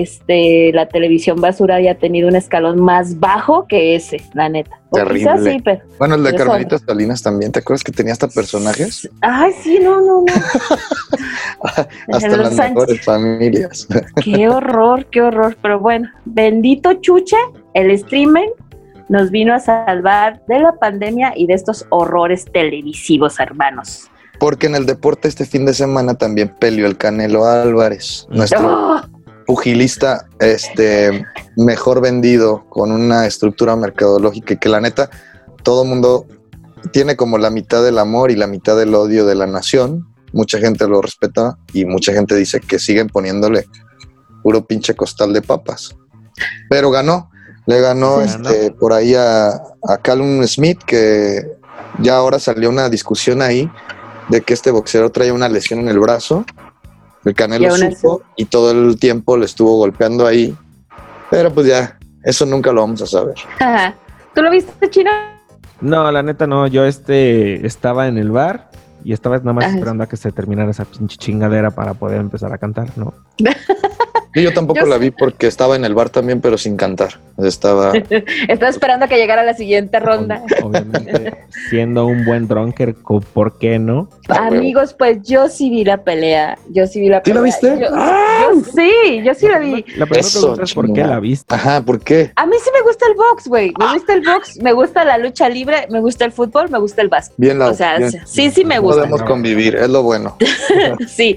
[SPEAKER 7] este la televisión basura haya tenido un escalón más bajo que ese, la neta. O
[SPEAKER 6] Terrible.
[SPEAKER 7] quizás sí, pero.
[SPEAKER 6] Bueno, el de Carmelita Salinas también. ¿Te acuerdas que tenía hasta personajes?
[SPEAKER 7] Ay, sí, no, no, no.
[SPEAKER 6] hasta
[SPEAKER 7] Los
[SPEAKER 6] las
[SPEAKER 7] Sánchez.
[SPEAKER 6] mejores familias.
[SPEAKER 7] Qué horror, qué horror. Pero bueno, bendito Chuche, el streaming nos vino a salvar de la pandemia y de estos horrores televisivos, hermanos.
[SPEAKER 6] Porque en el deporte este fin de semana también peleó el Canelo Álvarez, nuestro
[SPEAKER 7] ¡Oh!
[SPEAKER 6] Pugilista este, mejor vendido con una estructura mercadológica y que la neta todo mundo tiene como la mitad del amor y la mitad del odio de la nación. Mucha gente lo respeta y mucha gente dice que siguen poniéndole puro pinche costal de papas. Pero ganó, le ganó
[SPEAKER 8] Sí,
[SPEAKER 6] este, por ahí a, a Callum Smith, que ya ahora salió una discusión ahí de que este boxeador traía una lesión en el brazo. El Canelo supo y todo el tiempo le estuvo golpeando ahí. Pero pues ya, eso nunca lo vamos a saber.
[SPEAKER 7] Ajá. ¿Tú lo viste, Chino?
[SPEAKER 8] No, la neta no. Yo este estaba en el bar y estaba nada más
[SPEAKER 7] Ajá.
[SPEAKER 8] esperando a que se terminara esa pinche chingadera para poder empezar a cantar, ¿no?
[SPEAKER 6] Y yo tampoco
[SPEAKER 7] Yo
[SPEAKER 6] la vi porque estaba en el bar también, pero sin cantar. Estaba.
[SPEAKER 7] Estaba esperando a que llegara la siguiente ronda.
[SPEAKER 8] Ob- Obviamente, siendo un buen drunker, ¿por qué no?
[SPEAKER 7] Amigos, pues yo sí vi la pelea. Yo sí vi la
[SPEAKER 6] ¿Sí la
[SPEAKER 7] pelea.
[SPEAKER 6] viste?
[SPEAKER 7] Yo, yo sí, yo sí la vi.
[SPEAKER 8] La primera
[SPEAKER 6] Eso,
[SPEAKER 8] pregunta es ¿por qué la viste?
[SPEAKER 6] Ajá, ¿por qué?
[SPEAKER 7] A mí sí me gusta el box, güey. Me gusta el box, me gusta la lucha libre, me gusta el fútbol, me gusta el básquet.
[SPEAKER 6] Bien la
[SPEAKER 7] O sea,
[SPEAKER 6] bien.
[SPEAKER 7] sí, sí me gusta.
[SPEAKER 6] Podemos convivir, es lo bueno.
[SPEAKER 7] Sí,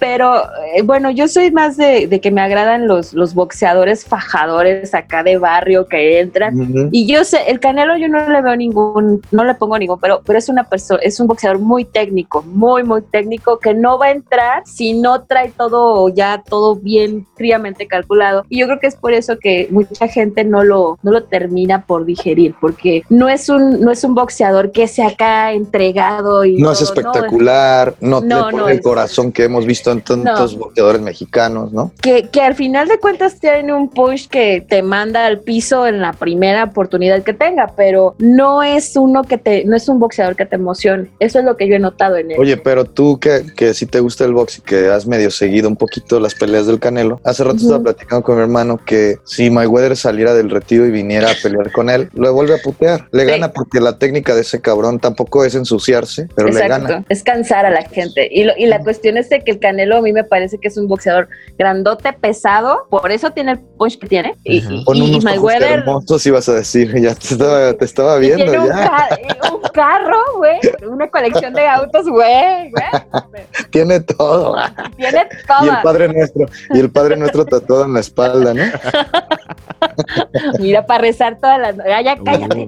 [SPEAKER 7] pero eh, bueno, yo soy más de, de que me agradan los, los boxeadores fajadores acá de barrio que entran. Y yo sé, el Canelo yo no le veo ningún, no le pongo ningún, pero, pero es una persona, es un boxeador muy técnico, muy, muy técnico, que no va a entrar si no trae todo ya todo bien fríamente calculado. Y yo creo que es por eso que mucha gente no lo, no lo termina por digerir, porque no es un, no es un boxeador que se acá entregado y
[SPEAKER 6] No es
[SPEAKER 7] todo,
[SPEAKER 6] espectacular, no,
[SPEAKER 7] No, no
[SPEAKER 6] pone el
[SPEAKER 7] es.
[SPEAKER 6] corazón que hemos visto en tantos boxeadores mexicanos, ¿no?
[SPEAKER 7] que, que al final de cuentas tiene un push que te manda al piso en la primera oportunidad que tenga, pero no es uno que te, no es un boxeador que te emocione. Eso es lo que yo he notado en él.
[SPEAKER 6] Oye, pero tú que, que sí te gusta el box y que has medio seguido un poquito las peleas del Canelo, hace rato
[SPEAKER 7] Ujú.
[SPEAKER 6] estaba platicando con mi hermano que si Mayweather saliera del retiro y viniera a pelear con él, lo vuelve a putear. Le
[SPEAKER 7] Sí.
[SPEAKER 6] gana porque la técnica de ese cabrón tampoco es ensuciarse, pero le
[SPEAKER 7] Exacto,
[SPEAKER 6] gana.
[SPEAKER 7] es cansar a la gente. Y, lo- y la cuestión es de que el Canelo a mí me parece que es un boxeador grandote, pesado, por eso tiene el punch que tiene. Y, y-
[SPEAKER 6] Con
[SPEAKER 7] y
[SPEAKER 6] unos
[SPEAKER 7] Mayweather
[SPEAKER 6] hermosos ibas a decir, ya te estaba, te estaba viendo
[SPEAKER 7] tiene un, ca- un carro, güey, una colección de autos, güey, güey.
[SPEAKER 6] Tiene todo.
[SPEAKER 7] Tiene
[SPEAKER 6] Y el
[SPEAKER 7] todo.
[SPEAKER 6] Padre Nuestro, y el Padre Nuestro tatuado en la espalda, ¿no?
[SPEAKER 7] Mira, para rezar todas las... Ah, ya cállate.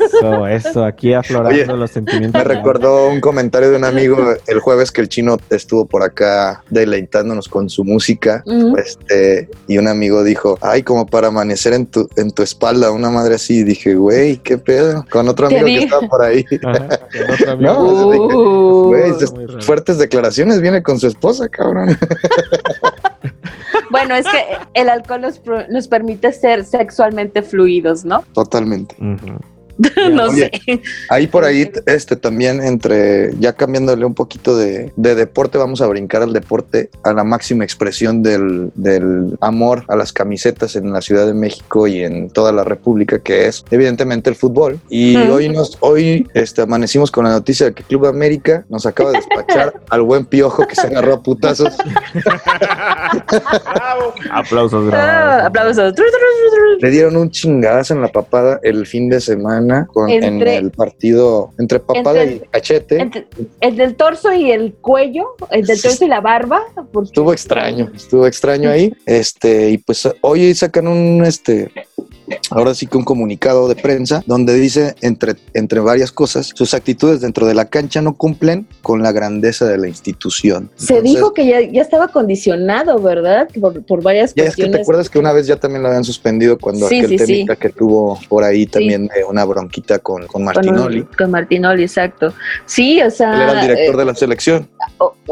[SPEAKER 8] Eso, eso, aquí aflorando
[SPEAKER 6] Oye,
[SPEAKER 8] los sentimientos.
[SPEAKER 6] Me recordó un comentario de un amigo el jueves que el chino estuvo por acá deleitándonos con su música. Este, y un amigo dijo, ay, como para amanecer en tu, en tu espalda, una madre así. Y dije, güey, qué pedo. Con otro amigo que estaba por ahí.
[SPEAKER 8] Ajá, con otro amigo.
[SPEAKER 6] No, dije,
[SPEAKER 7] Uh.
[SPEAKER 6] güey,
[SPEAKER 8] raro.
[SPEAKER 6] fuertes declaraciones, viene con su esposa, cabrón.
[SPEAKER 7] Bueno, es que el alcohol nos, permite ser sexualmente fluidos, ¿no?
[SPEAKER 6] Totalmente.
[SPEAKER 7] no
[SPEAKER 6] Oye,
[SPEAKER 7] sé.
[SPEAKER 6] Ahí por ahí, este también entre, ya cambiándole un poquito de, de deporte, vamos a brincar al deporte, a la máxima expresión del, del amor a las camisetas en la Ciudad de México y en toda la República, que es evidentemente el fútbol. Y hoy nos, hoy este, amanecimos con la noticia de que Club América nos acaba de despachar al buen piojo que se agarró a putazos.
[SPEAKER 8] Aplausos
[SPEAKER 7] Ah,
[SPEAKER 8] grabados.
[SPEAKER 7] aplausos.
[SPEAKER 6] Le dieron un chingadazo en la papada el fin de semana con,
[SPEAKER 7] Entre-
[SPEAKER 6] en el partido entre papada
[SPEAKER 7] entre-
[SPEAKER 6] y cachete.
[SPEAKER 7] Entre- el del torso y el cuello, el del torso y la barba. porque-
[SPEAKER 6] Estuvo extraño, estuvo extraño ahí. Este, y pues hoy sacan un este ahora sí que un comunicado de prensa donde dice entre, entre varias cosas, sus actitudes dentro de la cancha no cumplen con la grandeza de la institución.
[SPEAKER 7] Se
[SPEAKER 6] Entonces,
[SPEAKER 7] dijo que ya, ya estaba condicionado, ¿verdad? Por, por varias
[SPEAKER 6] Ya es que te
[SPEAKER 7] cuestiones.
[SPEAKER 6] acuerdas que una vez ya también lo habían suspendido cuando
[SPEAKER 7] Sí,
[SPEAKER 6] aquel
[SPEAKER 7] sí,
[SPEAKER 6] que tuvo por ahí también una bronquita con, con
[SPEAKER 7] Con,
[SPEAKER 6] Martinoli.
[SPEAKER 7] con Martinoli, exacto. Sí, o sea.
[SPEAKER 6] Él era el director
[SPEAKER 7] eh,
[SPEAKER 6] de la selección.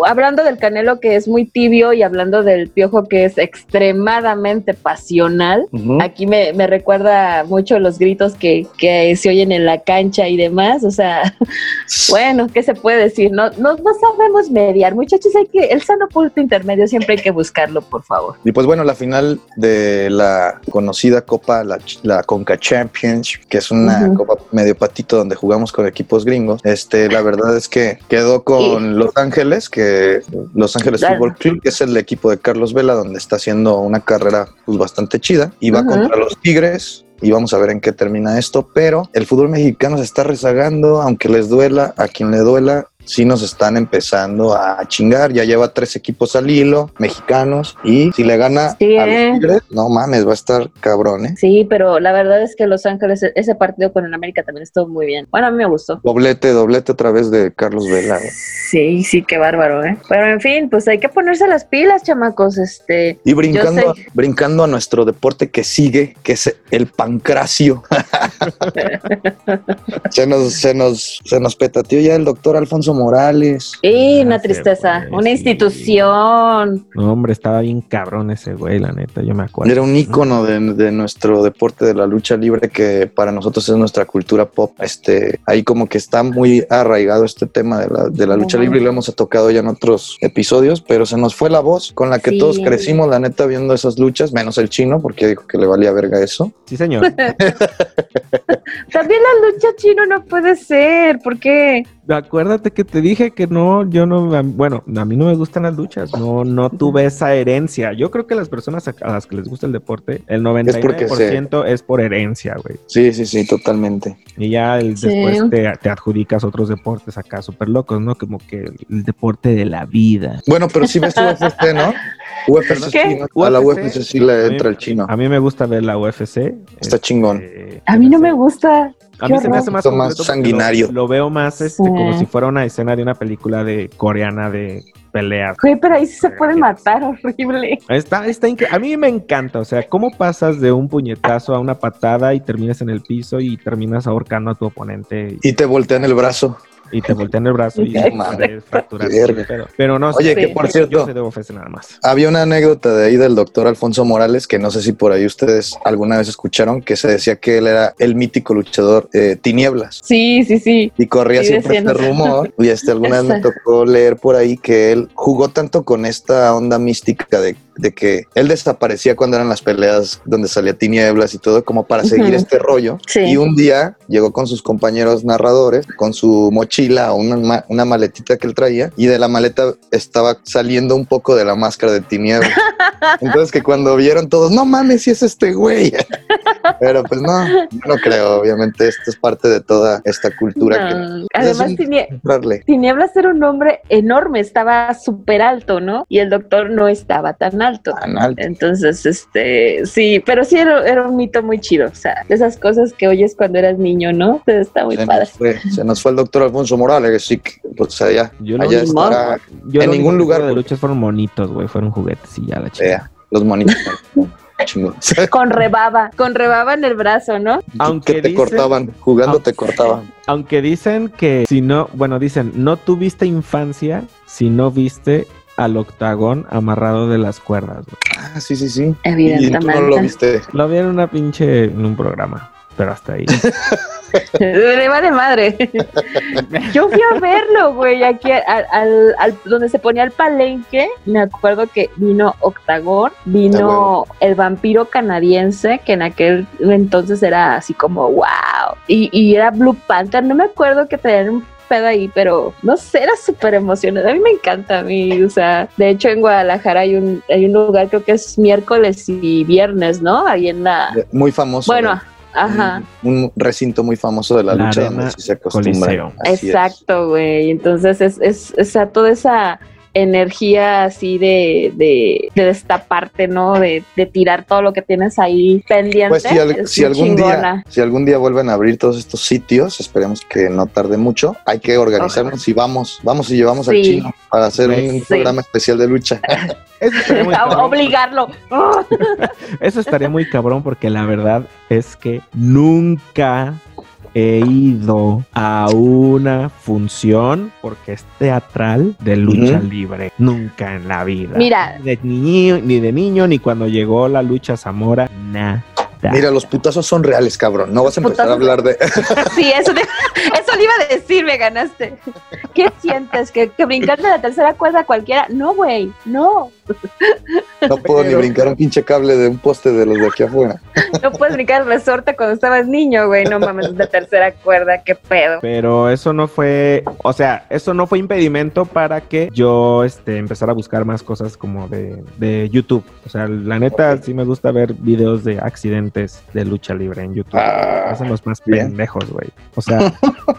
[SPEAKER 7] Hablando del Canelo que es muy tibio y hablando del Piojo que es extremadamente pasional, aquí me, me recuerda mucho los gritos que, que se oyen en la cancha y demás. O sea, bueno, ¿qué se puede decir? No, no, no sabemos mediar. Muchachos, hay que, el sano punto intermedio siempre hay que buscarlo, por favor.
[SPEAKER 6] Y pues bueno, la final de la conocida Copa, la, la Conca Champions, que es una copa medio patito donde jugamos con equipos gringos, este, la verdad es que quedó con Los Ángeles, que Los Ángeles
[SPEAKER 7] Claro.
[SPEAKER 6] Fútbol Club, que es el equipo de Carlos Vela, donde está haciendo una carrera pues bastante chida, y va contra los Tigres. Y vamos a ver en qué termina esto, pero el fútbol mexicano se está rezagando, aunque les duela, a quien le duela, sí nos están empezando a chingar. Ya lleva tres equipos al hilo, mexicanos, y si le gana
[SPEAKER 7] Sí,
[SPEAKER 6] a
[SPEAKER 7] ¿eh?
[SPEAKER 6] los Tigres, no mames, va a estar cabrón, ¿eh?
[SPEAKER 7] Sí, pero la verdad es que Los Ángeles, ese partido con el América también estuvo muy bien. Bueno, a mí me gustó.
[SPEAKER 6] Doblete, doblete otra vez de Carlos Vela. güey.
[SPEAKER 7] Sí, sí, qué bárbaro, ¿eh? Pero en fin, pues hay que ponerse las pilas, chamacos. Este,
[SPEAKER 6] Y brincando,
[SPEAKER 7] sé.
[SPEAKER 6] brincando a nuestro deporte que sigue, que es el pancracio. se, nos, se, nos, se nos petateó ya el doctor Alfonso Morales.
[SPEAKER 7] y
[SPEAKER 8] Ah,
[SPEAKER 7] una tristeza, una
[SPEAKER 8] sí.
[SPEAKER 7] institución.
[SPEAKER 8] No, hombre, estaba bien cabrón ese güey, la neta, yo me acuerdo.
[SPEAKER 6] Era un ícono de, de nuestro deporte de la lucha libre que para nosotros es nuestra cultura pop. Este, ahí como que está muy arraigado este tema de la, de la lucha libre y lo hemos tocado ya en otros episodios, pero se nos fue la voz con la que
[SPEAKER 7] Sí.
[SPEAKER 6] todos crecimos, la neta, viendo esas luchas, menos el chino, porque dijo que le valía verga eso.
[SPEAKER 8] Sí, señor.
[SPEAKER 7] También la lucha chino no puede ser, ¿por qué?
[SPEAKER 8] Acuérdate que te dije que no, yo no, bueno, a mí no me gustan las luchas, no, no tuve esa herencia. Yo creo que las personas a, a las que les gusta el deporte, el 99% es, por herencia, güey.
[SPEAKER 6] Sí, sí, sí, totalmente.
[SPEAKER 8] Y ya el-
[SPEAKER 7] Sí.
[SPEAKER 8] después te, te adjudicas otros deportes acá súper locos, ¿no? Como que el deporte de la vida.
[SPEAKER 6] Bueno, pero sí ves UFC, ¿no? UFC,
[SPEAKER 7] ¿Qué?
[SPEAKER 6] sí, ¿no? A la
[SPEAKER 8] UFC,
[SPEAKER 6] UFC sí le entra el chino.
[SPEAKER 8] A mí me gusta ver la UFC.
[SPEAKER 6] Está chingón.
[SPEAKER 8] este,
[SPEAKER 7] A mí no me gusta.
[SPEAKER 8] A
[SPEAKER 7] Qué
[SPEAKER 8] mí se me hace más,
[SPEAKER 6] más sanguinario.
[SPEAKER 8] Lo, lo veo más este,
[SPEAKER 7] Sí.
[SPEAKER 8] como si fuera una escena de una película de coreana de peleas.
[SPEAKER 7] Güey, pero ahí sí se puede matar, horrible.
[SPEAKER 8] Está, está incre- A mí me encanta, o sea, cómo pasas de un puñetazo a una patada y terminas en el piso y terminas ahorcando a tu oponente y,
[SPEAKER 6] Y te voltean el brazo.
[SPEAKER 8] Y te voltean el brazo y puedes fracturar. Pero, pero no,
[SPEAKER 6] Oye,
[SPEAKER 8] sí,
[SPEAKER 6] que por cierto-
[SPEAKER 8] yo UFC nada más.
[SPEAKER 6] Había una anécdota de ahí del doctor Alfonso Morales que no sé si por ahí ustedes alguna vez escucharon que se decía que él era el mítico luchador eh, Tinieblas.
[SPEAKER 7] Sí, sí, sí.
[SPEAKER 6] Y corría
[SPEAKER 7] Sí,
[SPEAKER 6] siempre este rumor. Y este, alguna vez me tocó leer por ahí que él jugó tanto con esta onda mística de, de que él desaparecía cuando eran las peleas donde salía Tinieblas y todo, como para seguir
[SPEAKER 7] Ujú.
[SPEAKER 6] este rollo.
[SPEAKER 7] Sí.
[SPEAKER 6] Y un día llegó con sus compañeros narradores, con su mochila o una, ma- una maletita que él traía, y de la maleta estaba saliendo un poco de la máscara de Tinieblas. Entonces que cuando vieron todos, no mames, si es este güey. Pero pues no, no creo, obviamente esto es parte de toda esta cultura que
[SPEAKER 7] No. Además, tinie-. Tinieblas era un hombre enorme, estaba súper alto, ¿no? Y el doctor no estaba tan alto.
[SPEAKER 6] Tan alto.
[SPEAKER 7] Entonces, este, sí, pero sí era, era un mito muy chido, o sea, de esas cosas que oyes cuando eras niño, ¿no? Entonces, está muy
[SPEAKER 6] Se
[SPEAKER 7] padre.
[SPEAKER 6] nos, fue, se nos fue el doctor Alfonso Morales, sí, que, pues allá,
[SPEAKER 8] Yo
[SPEAKER 6] allá estará,
[SPEAKER 8] Yo
[SPEAKER 6] en ningún lugar, porque-
[SPEAKER 8] luchas fueron monitos, güey, fueron juguetes y ya la chica.
[SPEAKER 6] vea, los monitos.
[SPEAKER 7] Con rebaba, con rebaba en el brazo, ¿no?
[SPEAKER 8] Aunque
[SPEAKER 6] que te
[SPEAKER 8] dicen-
[SPEAKER 6] cortaban, jugando te cortaban.
[SPEAKER 8] Aunque dicen que si no, bueno, dicen, no tuviste infancia si no viste al octagón amarrado de las cuerdas.
[SPEAKER 6] Ah, sí, sí, sí. Y tú no lo
[SPEAKER 7] Evidentemente.
[SPEAKER 6] viste.
[SPEAKER 8] Lo vi en una pinche, en un programa, pero hasta ahí.
[SPEAKER 7] Le vale madre. Yo fui a verlo, güey, aquí al, al- al- donde se ponía el palenque. Me acuerdo que vino Octagón,
[SPEAKER 6] Ah,
[SPEAKER 7] vino el vampiro canadiense, que en aquel entonces era así como wow. Y, y era Blue Panther. No me acuerdo que tenían un pedo ahí, pero no sé, era súper emocionante. A mí me encanta, a mí, o sea, de hecho en Guadalajara hay un, hay un lugar, creo que es miércoles y viernes, ¿no? Ahí en la...
[SPEAKER 6] Muy famoso.
[SPEAKER 7] Bueno, ajá.
[SPEAKER 6] Un, un recinto muy famoso de la,
[SPEAKER 8] La
[SPEAKER 6] lucha donde sí se acostumbra. Es.
[SPEAKER 7] Exacto, güey. Entonces es, es, o sea, toda esa energía así de, de, de destaparte, ¿no? De, de tirar todo lo que tienes ahí pendiente.
[SPEAKER 6] Pues si, al- algún día, si algún día vuelven a abrir todos estos sitios, esperemos que no tarde mucho. Hay que organizarnos y vamos, vamos y llevamos al
[SPEAKER 7] Sí.
[SPEAKER 6] chino para hacer un
[SPEAKER 8] Sí.
[SPEAKER 6] programa especial de lucha.
[SPEAKER 8] Eso estaría muy
[SPEAKER 7] A-
[SPEAKER 8] cabrón.
[SPEAKER 7] Obligarlo.
[SPEAKER 8] Eso estaría muy cabrón porque la verdad es que nunca he ido a una función porque es teatral de lucha libre. Nunca en la vida.
[SPEAKER 7] Mira.
[SPEAKER 8] Ni de niño, ni de niño, ni cuando llegó la lucha Zamora, nada.
[SPEAKER 6] Mira, los putazos son reales, cabrón. No vas a empezar a hablar de.
[SPEAKER 7] Sí, eso, te- eso le iba a decir, me ganaste. ¿Qué sientes? ¿Que, que brincar de la tercera cuerda cualquiera? No, güey, no.
[SPEAKER 6] No puedo ni brincar un pinche cable de un poste de los de aquí afuera.
[SPEAKER 7] No puedes brincar el resorte cuando estabas niño, güey. No mames, de tercera cuerda, qué pedo.
[SPEAKER 8] Pero eso no fue, o sea, eso no fue impedimento para que yo este, empezara a buscar más cosas como de, de YouTube. O sea, la neta sí me gusta ver videos de accidentes de lucha libre en YouTube.
[SPEAKER 6] Ah,
[SPEAKER 8] Hacen los más
[SPEAKER 6] bien.
[SPEAKER 8] pendejos, güey. O sea,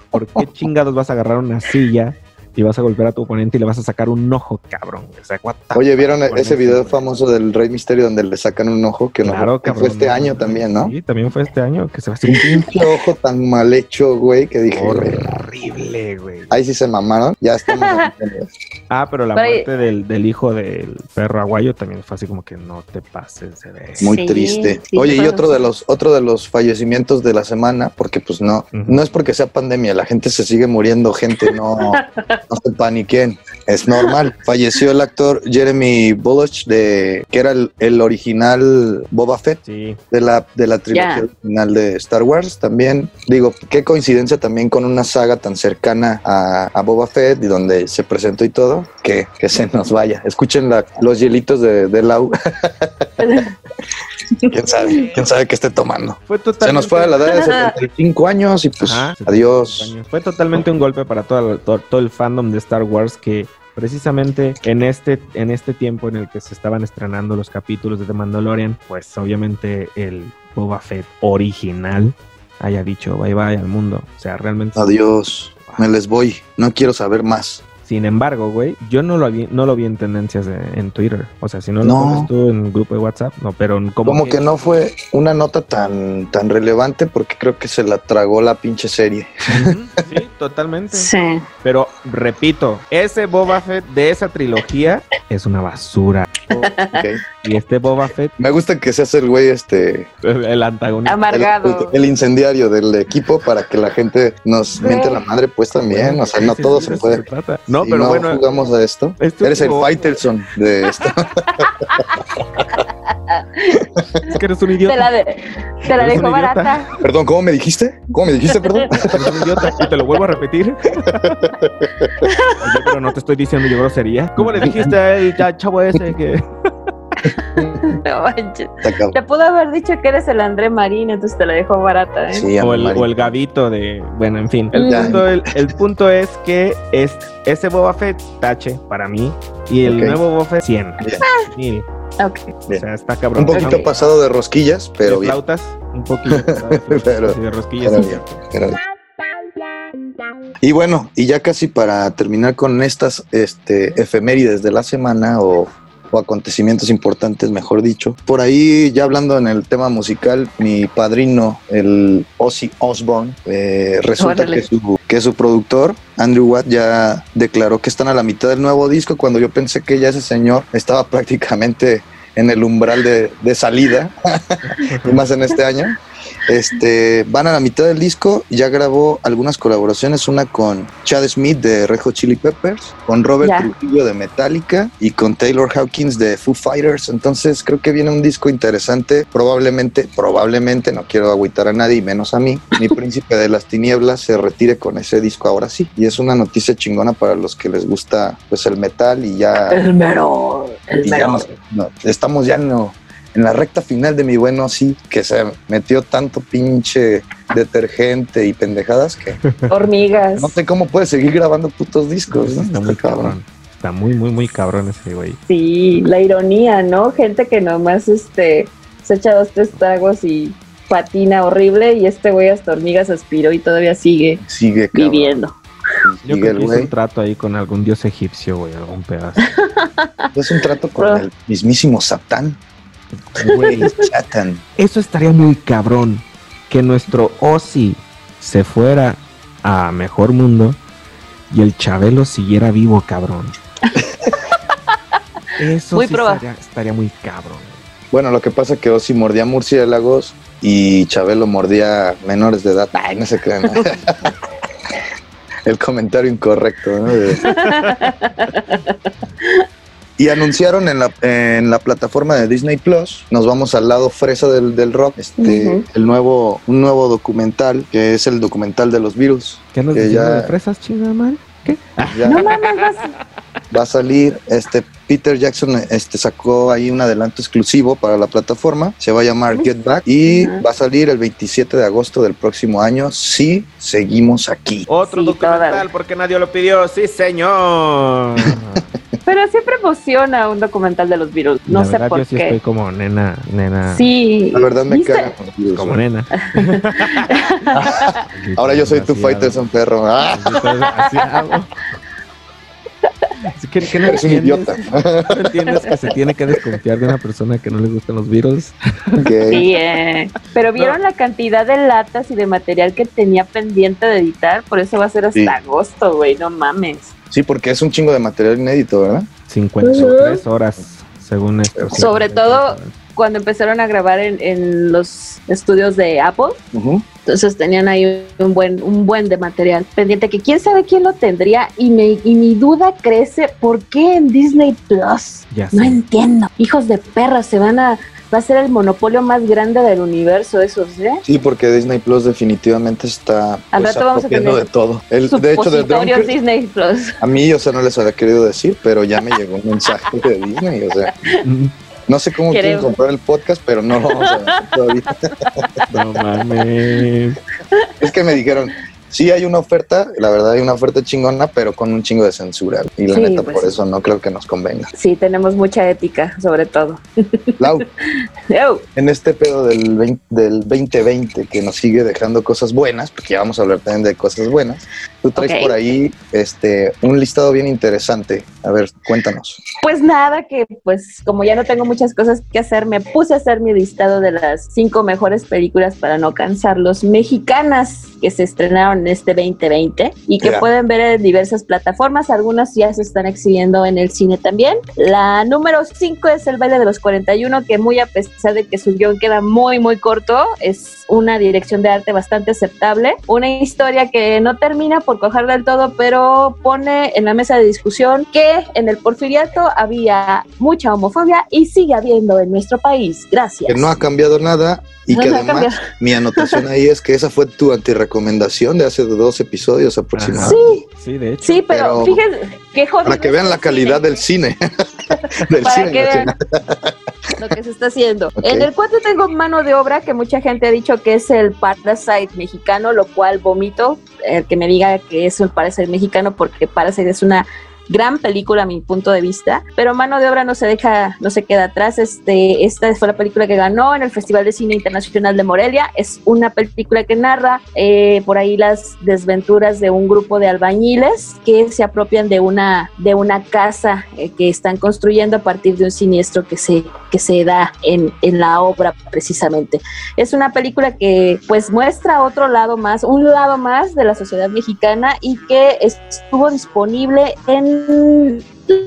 [SPEAKER 8] ¿por qué chingados vas a agarrar una silla y vas a golpear a tu oponente y le vas a sacar un ojo, cabrón. O sea, what the
[SPEAKER 6] Oye, ¿vieron ese video
[SPEAKER 8] güey?
[SPEAKER 6] famoso del Rey Misterio donde le sacan un ojo? Que, no,
[SPEAKER 8] Claro,
[SPEAKER 6] que
[SPEAKER 8] cabrón.
[SPEAKER 6] fue este año también, ¿no?
[SPEAKER 8] Sí, también fue este año que se va a hacer
[SPEAKER 6] Un pinche ojo tan mal hecho, güey, que dije,
[SPEAKER 8] horrible, güey.
[SPEAKER 6] ahí sí se mamaron. Ya estamos.
[SPEAKER 8] Ah, pero la
[SPEAKER 7] Pero ahí-
[SPEAKER 8] muerte del, del hijo del perro aguayo también fue así como que no te pases ver.
[SPEAKER 6] Muy
[SPEAKER 7] Sí,
[SPEAKER 6] triste.
[SPEAKER 7] sí,
[SPEAKER 6] Oye, y otro de los otro de los fallecimientos de la semana, porque pues no, no es porque sea pandemia, la gente se sigue muriendo, gente, no, no se paniquen, es normal. Falleció el actor Jeremy Bulloch de que era el, el original Boba Fett
[SPEAKER 8] Sí,
[SPEAKER 6] de la de la trilogía
[SPEAKER 7] Ya.
[SPEAKER 6] original de Star Wars. También digo, qué coincidencia también con una saga tan cercana a, a Boba Fett y donde se presentó y todo, que, que se nos vaya. Escuchen la- los hielitos de, de Lau. ¿Quién sabe? ¿Quién sabe qué esté tomando?
[SPEAKER 8] fue
[SPEAKER 6] Se nos fue a la edad de 75 años y pues
[SPEAKER 8] Ajá,
[SPEAKER 6] adiós.
[SPEAKER 8] años. Fue totalmente un golpe para todo, todo, todo el de Star Wars que precisamente en este, en este tiempo en el que se estaban estrenando los capítulos de The Mandalorian, pues obviamente el Boba Fett original haya dicho bye bye al mundo. O sea, realmente...
[SPEAKER 6] Adiós. Me les voy. No quiero saber más.
[SPEAKER 8] Sin embargo, güey, yo no lo vi, no lo vi en tendencias de- en Twitter. O sea, si no lo
[SPEAKER 6] No.
[SPEAKER 8] pones tú en el grupo de WhatsApp, no, pero como,
[SPEAKER 6] Como que no fue una nota tan, tan relevante porque creo que se la tragó la pinche serie.
[SPEAKER 8] Sí, totalmente.
[SPEAKER 7] Sí.
[SPEAKER 8] Pero repito, ese Boba Fett de esa trilogía es una basura. Y este Boba Fett,
[SPEAKER 6] Me gusta que se hace el güey este
[SPEAKER 8] el antagonista.
[SPEAKER 6] el,
[SPEAKER 7] Amargado.
[SPEAKER 6] el incendiario del equipo para que la gente nos miente la madre pues también. O sea, no
[SPEAKER 8] Sí,
[SPEAKER 6] todo
[SPEAKER 8] sí,
[SPEAKER 6] se puede.
[SPEAKER 8] trata. No, pero bueno.
[SPEAKER 6] jugamos a esto.
[SPEAKER 8] este
[SPEAKER 6] Eres el
[SPEAKER 8] último-
[SPEAKER 6] Fighterson de esto.
[SPEAKER 8] Es que eres un
[SPEAKER 7] Te
[SPEAKER 8] idiota.
[SPEAKER 7] la, de- te la
[SPEAKER 8] un idiota.
[SPEAKER 7] barata.
[SPEAKER 6] Perdón, ¿cómo me dijiste? ¿Cómo me dijiste, perdón?
[SPEAKER 8] Eres un idiota. Y te lo vuelvo a repetir. Oye, pero no te estoy diciendo yo grosería. ¿Cómo le dijiste a él, ya, chavo ese, que
[SPEAKER 7] No manches. Te pudo haber dicho que eres el André Marín, entonces te la dejó barata, ¿eh?
[SPEAKER 6] Sí,
[SPEAKER 8] o el,
[SPEAKER 6] Mari.
[SPEAKER 8] o el gavito de. Bueno, en fin. El, punto, el, el punto es que es, ese Boba Fett, tache para mí. Y el nuevo Boba Fett, 100.
[SPEAKER 6] Bien.
[SPEAKER 8] Mil.
[SPEAKER 7] Ok.
[SPEAKER 8] O sea, está cabrón.
[SPEAKER 6] Un poquito pasado de rosquillas, pero
[SPEAKER 8] de
[SPEAKER 6] bien.
[SPEAKER 8] flautas, un poquito pasado de flautas
[SPEAKER 6] Pero-
[SPEAKER 8] y de rosquillas.
[SPEAKER 6] pero
[SPEAKER 8] sí.
[SPEAKER 6] bien. Pero bien. Y bueno, y ya casi para terminar con estas este, efemérides de la semana o, o acontecimientos importantes, mejor dicho. Por ahí, ya hablando en el tema musical, mi padrino, el Ozzy Osbourne, eh, resulta
[SPEAKER 7] Órale.
[SPEAKER 6] que su, que su productor, Andrew Watt, ya declaró que están a la mitad del nuevo disco cuando yo pensé que ya ese señor estaba prácticamente en el umbral de, de salida, y más en este año. Este, van a la mitad del disco, ya grabó algunas colaboraciones, una con Chad Smith de Red Hot Chili Peppers, con Robert
[SPEAKER 7] Ya.
[SPEAKER 6] Trujillo de Metallica y con Taylor Hawkins de Foo Fighters. Entonces creo que viene un disco interesante, probablemente, probablemente, no quiero agüitar a nadie menos a mí, mi príncipe de las tinieblas se retire con ese disco ahora sí. Y es una noticia chingona para los que les gusta pues el metal y ya...
[SPEAKER 7] El mero. El
[SPEAKER 6] ya
[SPEAKER 7] mero.
[SPEAKER 6] no, estamos ya en, lo- en la recta final de mi bueno sí, que se metió tanto pinche detergente y pendejadas que
[SPEAKER 7] Hormigas.
[SPEAKER 6] no sé cómo puede seguir grabando putos discos. ¿no?
[SPEAKER 8] Está muy cabrón. Está muy, muy, muy cabrón ese güey.
[SPEAKER 7] Sí, la ironía, ¿no? Gente que nomás este, se echa dos, tres tragos y patina horrible y este güey hasta hormigas aspiró y todavía sigue
[SPEAKER 6] Sigue cabrón,
[SPEAKER 7] viviendo.
[SPEAKER 8] Yo creo que hizo un trato ahí con algún dios egipcio, güey, algún pedazo.
[SPEAKER 6] Es un trato con
[SPEAKER 7] Bro.
[SPEAKER 6] el mismísimo Satán.
[SPEAKER 8] Güey, eso estaría muy cabrón. Que nuestro Ozzy se fuera a mejor mundo y el Chabelo siguiera vivo, cabrón. Eso
[SPEAKER 7] Muy
[SPEAKER 8] sí
[SPEAKER 7] proba-
[SPEAKER 8] estaría, estaría muy cabrón.
[SPEAKER 6] Bueno, lo que pasa es que Ozzy mordía murciélagos y Chabelo mordía menores de edad. Ay, no se crean. El comentario incorrecto. ¿no? Y anunciaron en la, en la plataforma de Disney Plus, nos vamos al lado fresa del, del rock, este, el nuevo, un nuevo documental, que es el documental de los virus.
[SPEAKER 8] ¿Qué nos
[SPEAKER 6] Que ya-
[SPEAKER 8] de fresas, chingada madre? ¿Qué?
[SPEAKER 6] Ya
[SPEAKER 7] No mames, vas-
[SPEAKER 6] va a salir, este Peter Jackson este, sacó ahí un adelanto exclusivo para la plataforma, se va a llamar Get Back y va a salir el 27 de agosto del próximo año si seguimos aquí.
[SPEAKER 8] Otro
[SPEAKER 7] Sí,
[SPEAKER 8] documental
[SPEAKER 7] toda.
[SPEAKER 8] porque nadie lo pidió. Sí, señor.
[SPEAKER 7] Pero siempre emociona un documental de los virus. No
[SPEAKER 8] La
[SPEAKER 7] sé
[SPEAKER 8] verdad,
[SPEAKER 7] por
[SPEAKER 8] yo sí
[SPEAKER 7] qué.
[SPEAKER 8] estoy como nena, nena.
[SPEAKER 7] Sí.
[SPEAKER 6] La verdad me virus,
[SPEAKER 8] Como nena.
[SPEAKER 6] Ahora yo soy tu fighter, son perro.
[SPEAKER 8] Así hago. ¿Qué, qué no
[SPEAKER 6] Eres un idiota.
[SPEAKER 8] ¿No entiendes que se tiene que desconfiar de una persona que no le gustan los virus?
[SPEAKER 6] Ok.
[SPEAKER 7] Sí, eh. Pero vieron la cantidad de latas y de material que tenía pendiente de editar, por eso va a ser hasta
[SPEAKER 6] Sí.
[SPEAKER 7] agosto, güey, no mames.
[SPEAKER 6] Sí, porque es un chingo de material inédito, ¿verdad?
[SPEAKER 8] 53 horas, según esto.
[SPEAKER 7] Sobre
[SPEAKER 8] 53
[SPEAKER 7] todo-. Cuando empezaron a grabar en, en los estudios de Apple, entonces tenían ahí un buen, un buen de material pendiente que quién sabe quién lo tendría y, me, y mi duda crece, ¿por qué en Disney Plus?
[SPEAKER 8] Ya
[SPEAKER 7] No
[SPEAKER 8] sé.
[SPEAKER 7] entiendo. Hijos de perra, se van a... Va a ser el monopolio más grande del universo, esos, ¿eh?
[SPEAKER 6] Sí, porque Disney Plus definitivamente está
[SPEAKER 7] Al
[SPEAKER 6] pues,
[SPEAKER 7] rato vamos a
[SPEAKER 6] apropiando
[SPEAKER 7] tener
[SPEAKER 6] de todo. El, de hecho, de
[SPEAKER 7] Disney Plus.
[SPEAKER 6] a mí, o sea, no les había querido decir, pero ya me llegó un mensaje de Disney, o sea, no sé cómo quieren
[SPEAKER 7] Queremos.
[SPEAKER 6] comprar el podcast, pero no lo vamos a hacer todavía.
[SPEAKER 8] No mames.
[SPEAKER 6] Es que me dijeron, sí hay una oferta, la verdad hay una oferta chingona, pero con un chingo de censura. Y la
[SPEAKER 7] Sí,
[SPEAKER 6] neta,
[SPEAKER 7] pues
[SPEAKER 6] por eso no creo que nos convenga.
[SPEAKER 7] Sí, tenemos mucha ética, sobre todo.
[SPEAKER 6] Lau, en este pedo del, 20 del 2020 que nos sigue dejando cosas buenas, porque ya vamos a hablar también de cosas buenas, tú traes por ahí este un listado bien interesante. A ver, cuéntanos.
[SPEAKER 7] Pues nada, que pues como ya no tengo muchas cosas que hacer, me puse a hacer mi listado de las cinco mejores películas para no cansarlos mexicanas que se estrenaron en este 2020 y que
[SPEAKER 6] Ya.
[SPEAKER 7] pueden ver en diversas plataformas. Algunas ya se están exhibiendo en el cine también. La número 5 es El baile de los 41, que muy a pesar de que su guion queda muy, muy corto, es una dirección de arte bastante aceptable. Una historia que no termina por coger del todo, pero pone en la mesa de discusión que en el porfiriato había mucha homofobia y sigue habiendo en nuestro país. Gracias.
[SPEAKER 6] Que no ha cambiado nada y
[SPEAKER 7] No,
[SPEAKER 6] que además mi anotación ahí es que esa fue tu antirecomendación de hace dos episodios aproximadamente.
[SPEAKER 7] Sí,
[SPEAKER 8] Sí, de hecho.
[SPEAKER 7] sí, pero,
[SPEAKER 6] Pero-
[SPEAKER 7] fíjense qué jodido.
[SPEAKER 6] Para que vean la calidad
[SPEAKER 7] cine.
[SPEAKER 6] del cine. del
[SPEAKER 7] para
[SPEAKER 6] cine
[SPEAKER 7] que vean lo que se está haciendo. En el 4 tengo mano de obra que mucha gente ha dicho que es el Parasite mexicano, lo cual vomito el que me diga que es el Parasite mexicano porque Parasite es una gran película a mi punto de vista, pero Mano de Obra no se deja, no se queda atrás. Este, esta fue la película que ganó en el Festival de Cine Internacional de Morelia. Es una película que narra eh, por ahí las desventuras de un grupo de albañiles que se apropian de una, de una casa eh, que están construyendo a partir de un siniestro que se, que se da en, en la obra precisamente. Es una película que pues muestra otro lado más, un lado más de la sociedad mexicana y que estuvo disponible en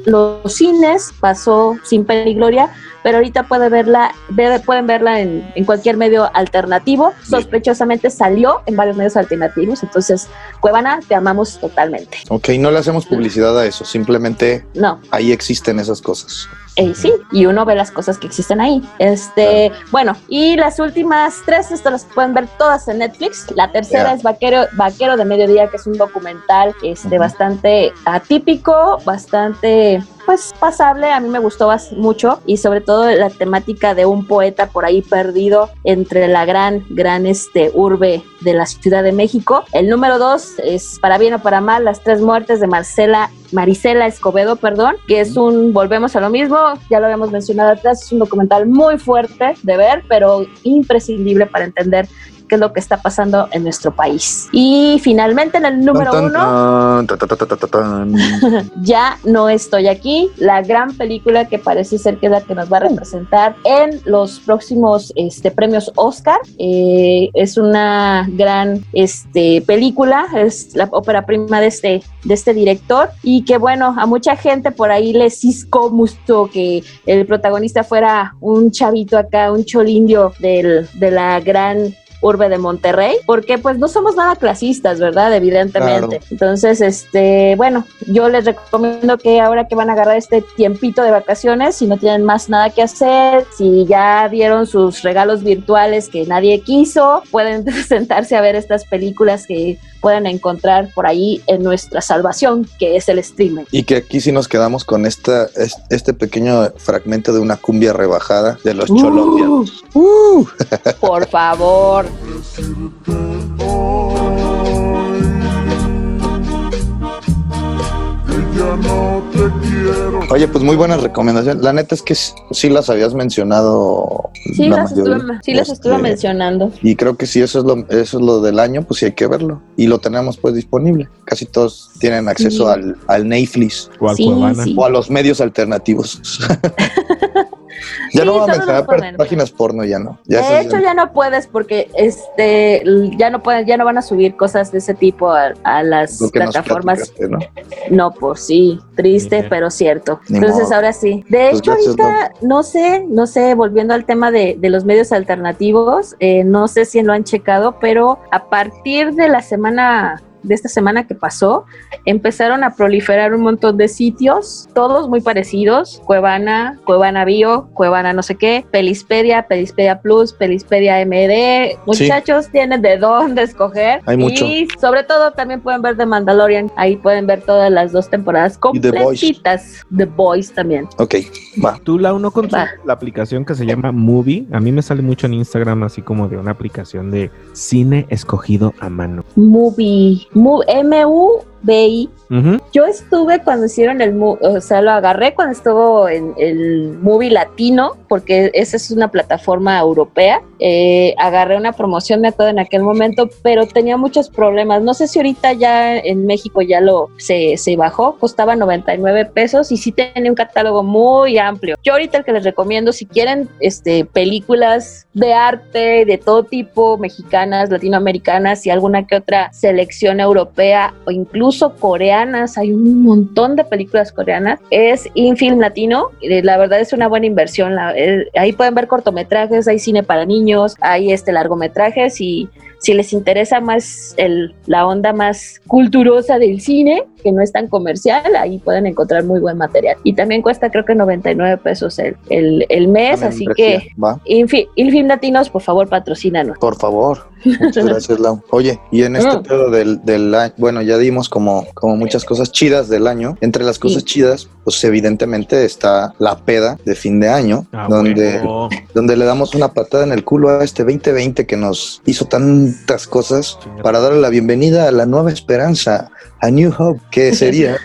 [SPEAKER 7] los cines, pasó sin pena y gloria, pero ahorita puede verla, ver- pueden verla en, en cualquier medio alternativo. Sospechosamente salió en varios medios alternativos, entonces Cuevana, te amamos totalmente.
[SPEAKER 6] Ok, no le hacemos publicidad a eso, simplemente
[SPEAKER 7] No,
[SPEAKER 6] ahí existen esas cosas.
[SPEAKER 7] Eh, sí, y uno ve las cosas que existen ahí. Este, bueno, y las últimas tres, esto las pueden ver todas en Netflix. La tercera es Vaquero, Vaquero de Mediodía, que es un documental este,
[SPEAKER 6] Ujú.
[SPEAKER 7] bastante atípico, bastante pues pasable, a mí me gustó mucho y sobre todo la temática de un poeta por ahí perdido entre la gran, gran este urbe de la Ciudad de México. El número dos es Para bien o para mal, las tres muertes de Marcela Marisela Escobedo, perdón, que es un, volvemos a lo mismo, ya lo habíamos mencionado atrás, es un documental muy fuerte de ver, pero imprescindible para entender qué es lo que está pasando en nuestro país. Y finalmente en el número uno, ya no estoy aquí, la gran película que parece ser que es la que nos va a representar en los próximos este, premios Oscar. Eh, es una gran este, película, es la ópera prima de este, de este director y que bueno, a mucha gente por ahí le ciscó mucho que el protagonista fuera un chavito acá, un cholindio del, de la gran urbe de Monterrey, porque pues no somos nada clasistas, ¿verdad? Evidentemente.
[SPEAKER 6] Claro.
[SPEAKER 7] Entonces, este, bueno, yo les recomiendo que ahora que van a agarrar este tiempito de vacaciones, si no tienen más nada que hacer, si ya dieron sus regalos virtuales que nadie quiso, pueden sentarse a ver estas películas que pueden encontrar por ahí en nuestra salvación, que es el streaming.
[SPEAKER 6] Y que aquí sí nos quedamos con esta, es- este pequeño fragmento de una cumbia rebajada de los cholombianos.
[SPEAKER 7] Uh, por favor.
[SPEAKER 9] No
[SPEAKER 6] Oye, pues muy buena recomendación. La neta es que sí las habías mencionado.
[SPEAKER 7] Sí,
[SPEAKER 6] la
[SPEAKER 7] las
[SPEAKER 6] mayoría.
[SPEAKER 7] estuve, sí las
[SPEAKER 6] Este,
[SPEAKER 7] estuve mencionando.
[SPEAKER 6] Y creo que si eso es lo, eso es lo del año, pues sí hay que verlo. Y lo tenemos pues disponible. Casi todos tienen acceso
[SPEAKER 7] Sí.
[SPEAKER 6] al, al Netflix
[SPEAKER 8] O al
[SPEAKER 7] sí.
[SPEAKER 6] o a los medios alternativos. ya
[SPEAKER 7] Sí,
[SPEAKER 6] no a mencionar
[SPEAKER 7] ponen.
[SPEAKER 6] páginas porno, ya no. Ya
[SPEAKER 7] de hecho, ya no puedes porque este ya no pueden, ya no van a subir cosas de ese tipo a, a las plataformas.
[SPEAKER 6] ¿no?
[SPEAKER 7] No, por sí, triste, pero cierto.
[SPEAKER 6] Ni
[SPEAKER 7] Entonces
[SPEAKER 6] modo.
[SPEAKER 7] ahora sí. De
[SPEAKER 6] Pues
[SPEAKER 7] hecho, ahorita no sé, no sé, volviendo al tema de, de los medios alternativos, eh, no sé si lo han checado, pero a partir de la semana de esta semana que pasó, empezaron a proliferar un montón de sitios, todos muy parecidos, Cuevana, Cuevana Bio, Cuevana no sé qué, Pelispedia, Pelispedia Plus, Pelispedia MD, muchachos tienen de dónde escoger
[SPEAKER 6] Hay mucho.
[SPEAKER 7] y sobre todo también pueden ver The Mandalorian, ahí pueden ver todas las dos temporadas
[SPEAKER 6] Y The Boys.
[SPEAKER 7] completitas, The Boys también.
[SPEAKER 6] Ok, va.
[SPEAKER 8] Tú, Lau, no consumes
[SPEAKER 7] Va.
[SPEAKER 8] la aplicación que se llama Movie. A mí me sale mucho en Instagram así como de una aplicación de cine escogido a mano.
[SPEAKER 7] Movie, Mu- M-U-B-I.
[SPEAKER 8] Ujú.
[SPEAKER 7] Yo estuve cuando hicieron el, o sea, lo agarré cuando estuvo en el Movie Latino, porque esa es una plataforma europea. Eh, agarré una promoción, me acuerdo en aquel momento, pero tenía muchos problemas. No sé si ahorita ya en México ya lo se, se bajó, costaba 99 pesos y sí tenía un catálogo muy amplio. Yo ahorita el que les recomiendo, si quieren este, películas de arte de todo tipo, mexicanas, latinoamericanas y alguna que otra selección europea o incluso coreanas, hay un montón de películas coreanas, es Infilm Latino, Eh, la verdad es una buena inversión, eh, ahí pueden ver cortometrajes, hay cine para niños, hay este largometrajes y si les interesa más el, la onda más culturosa del cine, que no es tan comercial, ahí pueden encontrar muy buen material. Y también cuesta creo que 99 pesos el, el, el mes, así que
[SPEAKER 6] Va,
[SPEAKER 7] Infi- Infilm Latinos, por favor, patrocínanos.
[SPEAKER 6] por favor. Muchas gracias, Lau. Oye, y en este
[SPEAKER 7] Mm.
[SPEAKER 6] pedo del, del año, bueno, ya dimos como, como muchas cosas chidas del año. Entre las cosas
[SPEAKER 7] Sí.
[SPEAKER 6] chidas, pues evidentemente está la peda de fin de año,
[SPEAKER 8] Ah,
[SPEAKER 6] donde, donde le damos una patada en el culo a este 2020 que nos hizo tantas cosas para darle la bienvenida a la nueva esperanza, a New Hope, que sería,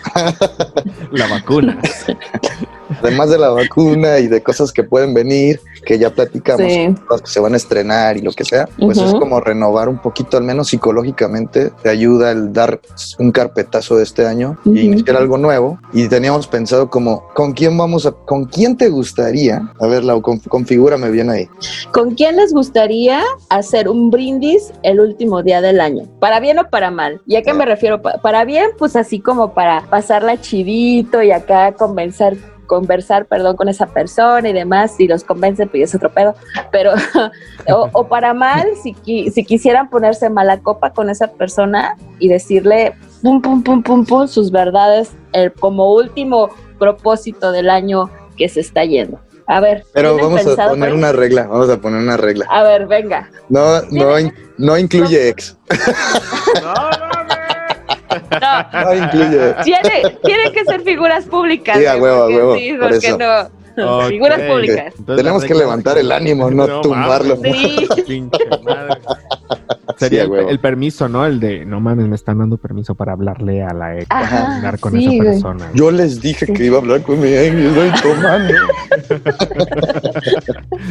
[SPEAKER 8] La vacuna.
[SPEAKER 6] además de la vacuna y de cosas que pueden venir, que ya platicamos,
[SPEAKER 7] Sí.
[SPEAKER 6] cosas que se van a estrenar y lo que sea, pues es como renovar un poquito, al menos psicológicamente, te ayuda el dar un carpetazo de este año
[SPEAKER 7] Ujú.
[SPEAKER 6] y iniciar algo nuevo. Y teníamos pensado como, ¿con quién vamos a, con quién te gustaría? A ver, Lau, con- configúrame bien ahí.
[SPEAKER 7] ¿Con quién les gustaría hacer un brindis el último día del año? ¿Para bien o para mal? ¿Y a qué me refiero? Pa- para bien, pues así como para pasarla chidito y acá convencer conversar, perdón, con esa persona y demás, si los convence, pues es otro pedo, pero, o, o para mal, si, si quisieran ponerse mala copa con esa persona y decirle, pum, pum, pum, pum, pum, sus verdades, eh, como último propósito del año que se está yendo. A ver,
[SPEAKER 6] Pero
[SPEAKER 7] ¿tienen
[SPEAKER 6] vamos a poner una regla, vamos a poner una regla.
[SPEAKER 7] A ver, venga.
[SPEAKER 6] No, no, no incluye ex.
[SPEAKER 7] No,
[SPEAKER 6] No incluye.
[SPEAKER 7] tiene, tiene que ser figuras públicas.
[SPEAKER 6] Sí, a
[SPEAKER 7] güey,
[SPEAKER 6] huevo, a huevo,
[SPEAKER 7] Sí,
[SPEAKER 6] por
[SPEAKER 7] porque
[SPEAKER 6] eso.
[SPEAKER 7] no.
[SPEAKER 8] Ok.
[SPEAKER 7] Figuras públicas.
[SPEAKER 8] Entonces,
[SPEAKER 6] Tenemos que levantar el ánimo, no tumbarlo.
[SPEAKER 8] mames.
[SPEAKER 7] Sí.
[SPEAKER 8] Pinche madre.
[SPEAKER 6] Sí,
[SPEAKER 8] Sería
[SPEAKER 6] a
[SPEAKER 8] el, el permiso, ¿no? El de, no mames, me están dando permiso para hablarle a la ex,
[SPEAKER 7] Ajá,
[SPEAKER 8] hablar con
[SPEAKER 7] sí,
[SPEAKER 8] esa
[SPEAKER 7] güey.
[SPEAKER 8] persona.
[SPEAKER 6] Yo les dije
[SPEAKER 7] Sí.
[SPEAKER 6] que iba a hablar con mi ex estoy tomando.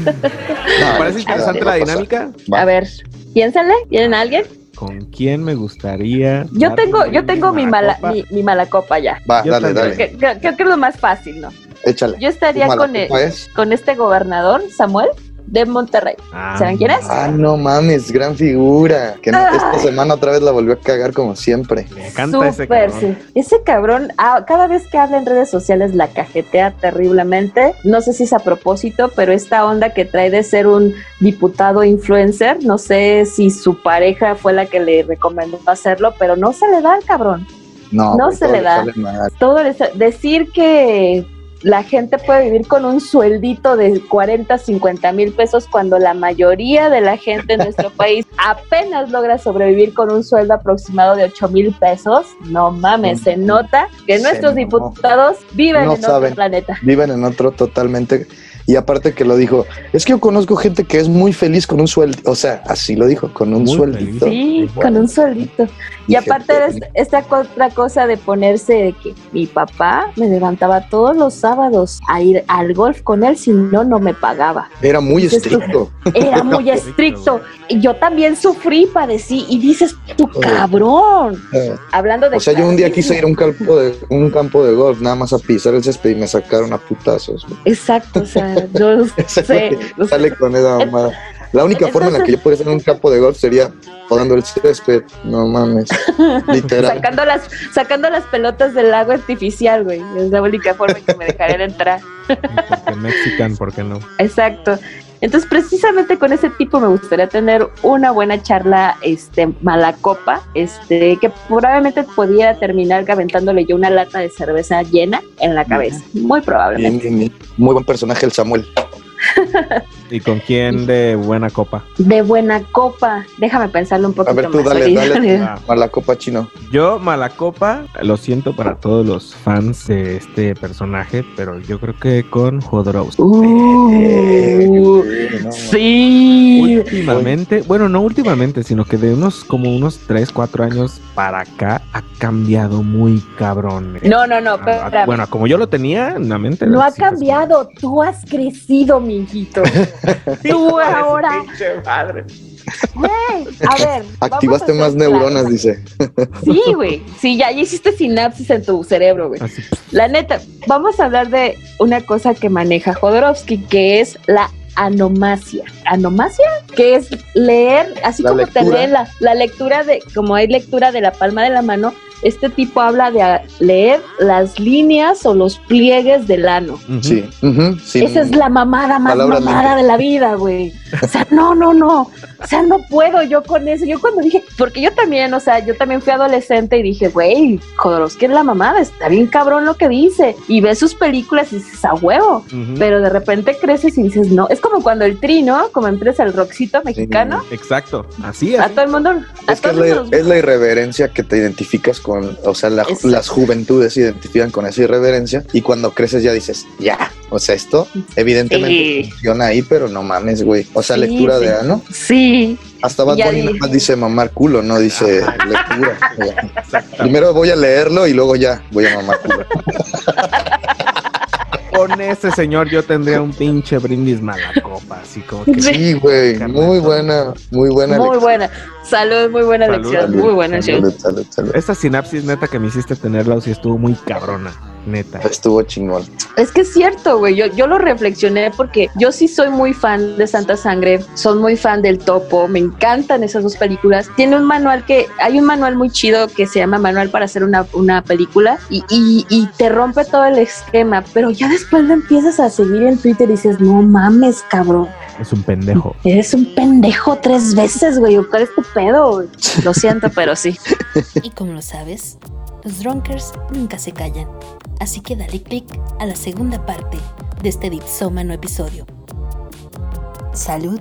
[SPEAKER 8] ¿Te parece interesante la dinámica?
[SPEAKER 6] Va.
[SPEAKER 7] A ver, piénsale, ¿tienen a alguien?
[SPEAKER 8] ¿Con quién me gustaría?
[SPEAKER 7] Yo tengo, yo tengo mi mala,
[SPEAKER 8] copa?
[SPEAKER 7] mi, mi mala copa ya.
[SPEAKER 6] Va,
[SPEAKER 8] Yo
[SPEAKER 6] dale,
[SPEAKER 8] también.
[SPEAKER 6] dale.
[SPEAKER 7] Creo, que es lo más fácil, ¿no?
[SPEAKER 6] Échale.
[SPEAKER 7] Yo estaría
[SPEAKER 6] ¿Tu mala
[SPEAKER 7] con, el-
[SPEAKER 6] es?
[SPEAKER 7] con este gobernador, Samuel, de Monterrey.
[SPEAKER 8] Ah,
[SPEAKER 7] ¿Saben quién es?
[SPEAKER 6] Ah, no mames, gran figura. Que no- esta semana otra vez la volvió a cagar como siempre.
[SPEAKER 8] Me encanta ese
[SPEAKER 7] Súper,
[SPEAKER 8] cabrón.
[SPEAKER 7] sí. Ese cabrón, ah, cada vez que habla en redes sociales la cajetea terriblemente. No sé si es a propósito, pero esta onda que trae de ser un diputado influencer, no sé si su pareja fue la que le recomendó hacerlo, pero no se le da al cabrón.
[SPEAKER 6] No,
[SPEAKER 7] No se le da. Todo eso- decir que la gente puede vivir con un sueldito de 40, 50 mil pesos cuando la mayoría de la gente en nuestro país apenas logra sobrevivir con un sueldo aproximado de 8 mil pesos. No mames, se nota que
[SPEAKER 6] Se
[SPEAKER 7] nuestros diputados viven
[SPEAKER 6] No
[SPEAKER 7] en
[SPEAKER 6] saben.
[SPEAKER 7] otro planeta.
[SPEAKER 6] Viven en otro totalmente. Y aparte que lo dijo, es que yo conozco gente que es muy feliz con un sueldo, o sea, así lo dijo, con un
[SPEAKER 8] Muy
[SPEAKER 6] sueldito.
[SPEAKER 7] Sí,
[SPEAKER 6] Bueno,
[SPEAKER 7] con un solito. Y aparte de es- esta otra cosa de ponerse de que mi papá me levantaba todos los sábados a ir al golf con él, si no, no me pagaba.
[SPEAKER 6] Era muy
[SPEAKER 7] tú,
[SPEAKER 6] estricto.
[SPEAKER 7] Era muy estricto. Y yo también sufrí, padecí. Y dices, tu cabrón.
[SPEAKER 6] Eh,
[SPEAKER 7] Hablando de...
[SPEAKER 6] O sea, yo un día quise ir a un campo de un campo de golf, nada más a pisar el césped y me sacaron a putazos.
[SPEAKER 7] Exacto, o sea, yo sé.
[SPEAKER 6] Sale con esa mamada. La única forma en la que yo podría en un campo de golf sería podando el césped. No mames. Literal.
[SPEAKER 7] Sacando las, sacando las pelotas del lago artificial, güey. Es la única forma en que me dejarían entrar.
[SPEAKER 8] Porque Mexican, ¿por qué no?
[SPEAKER 7] Exacto. Entonces, precisamente con ese tipo me gustaría tener una buena charla, este, mala copa, este, que probablemente pudiera terminar aventándole yo una lata de cerveza llena en la cabeza. Muy
[SPEAKER 6] Bien,
[SPEAKER 7] probablemente.
[SPEAKER 6] bien, bien. Muy buen personaje el Samuel.
[SPEAKER 8] ¿Y con quién de buena copa?
[SPEAKER 7] De buena copa. Déjame pensarlo un poquito
[SPEAKER 6] A ver tú,
[SPEAKER 7] más.
[SPEAKER 6] dale, dale.
[SPEAKER 8] Ah.
[SPEAKER 6] A la copa chino.
[SPEAKER 8] Yo, Malacopa, lo siento para todos los fans de este personaje, pero yo creo que con Jodorowsky.
[SPEAKER 7] Uh,
[SPEAKER 6] no,
[SPEAKER 7] sí.
[SPEAKER 8] Últimamente, bueno, no últimamente, sino que de unos como unos 3, 4 años para acá ha cambiado muy cabrón.
[SPEAKER 7] No, no, no,
[SPEAKER 8] Ah. Bueno, como yo lo tenía en la mente.
[SPEAKER 7] No ha
[SPEAKER 8] pues,
[SPEAKER 7] cambiado, tú has crecido, Tú ahora. Güey, a ver.
[SPEAKER 6] Activaste
[SPEAKER 7] a
[SPEAKER 6] más neuronas, dice.
[SPEAKER 7] Sí, güey. Sí, ya, ya hiciste sinapsis en tu cerebro, güey. La neta, vamos a hablar de una cosa que maneja Jodorowsky, que es la anomasia. ¿Anomasia? Que es leer, así
[SPEAKER 6] La
[SPEAKER 7] como te
[SPEAKER 6] lectura.
[SPEAKER 7] leen la, la lectura de, como hay lectura de la palma de la mano, este tipo habla de leer las líneas o los pliegues del ano.
[SPEAKER 6] Sí.
[SPEAKER 7] Esa es la mamada más mamada de la vida, güey. O sea, no, no, no. O sea, no puedo yo con eso. Yo cuando dije, porque yo también, o sea, yo también fui adolescente y dije, güey, Jodorowsky es la mamada, está bien cabrón lo que dice. Y ves sus películas y dices, a huevo. Pero de repente creces y dices, no. Es como cuando el tri, ¿no? Como empieza el rockcito mexicano.
[SPEAKER 8] Exacto, así
[SPEAKER 7] A
[SPEAKER 8] es.
[SPEAKER 7] todo el mundo. A
[SPEAKER 6] Es que
[SPEAKER 7] todo
[SPEAKER 6] es
[SPEAKER 7] el
[SPEAKER 6] la,
[SPEAKER 7] mundo
[SPEAKER 6] es la irreverencia que te identificas con, o sea, la- las juventudes se identifican con esa irreverencia y cuando creces ya dices, ya, o sea, esto evidentemente
[SPEAKER 7] Sí.
[SPEAKER 6] funciona ahí, pero no mames, güey. O sea,
[SPEAKER 7] Sí,
[SPEAKER 6] lectura
[SPEAKER 7] sí.
[SPEAKER 6] de ano.
[SPEAKER 7] Sí.
[SPEAKER 6] Hasta Bad Bunny nada más dice mamar culo, no dice lectura. Primero voy a leerlo y luego ya voy a mamar culo.
[SPEAKER 8] Con ese señor yo tendría un pinche brindis Malacopa, así como que.
[SPEAKER 6] Sí, güey, muy buena, muy buena.
[SPEAKER 7] Muy buena. Salud, muy buena
[SPEAKER 8] Salud,
[SPEAKER 7] lección.
[SPEAKER 8] salud,
[SPEAKER 7] muy buena lección.
[SPEAKER 6] Salud, salud, salud.
[SPEAKER 8] Esa sinapsis neta que me hiciste tenerla, sí estuvo muy cabrona, neta.
[SPEAKER 6] Estuvo chingón.
[SPEAKER 7] Es que es cierto, güey. Yo, yo lo reflexioné porque yo sí soy muy fan de Santa Sangre, soy muy fan del Topo, me encantan esas dos películas. Tiene un manual que, hay un manual muy chido que se llama Manual para hacer una, una película y, y- y te rompe todo el esquema, pero ya después lo empiezas a seguir en Twitter y dices, no mames, cabrón,
[SPEAKER 8] Es un pendejo.
[SPEAKER 7] eres un pendejo tres veces, güey. ¿Cuál es tu pedo? Lo siento, pero sí.
[SPEAKER 9] Y como lo sabes, los Drunkers nunca se callan. Así que dale click a la segunda parte de este dipsómano episodio. Salud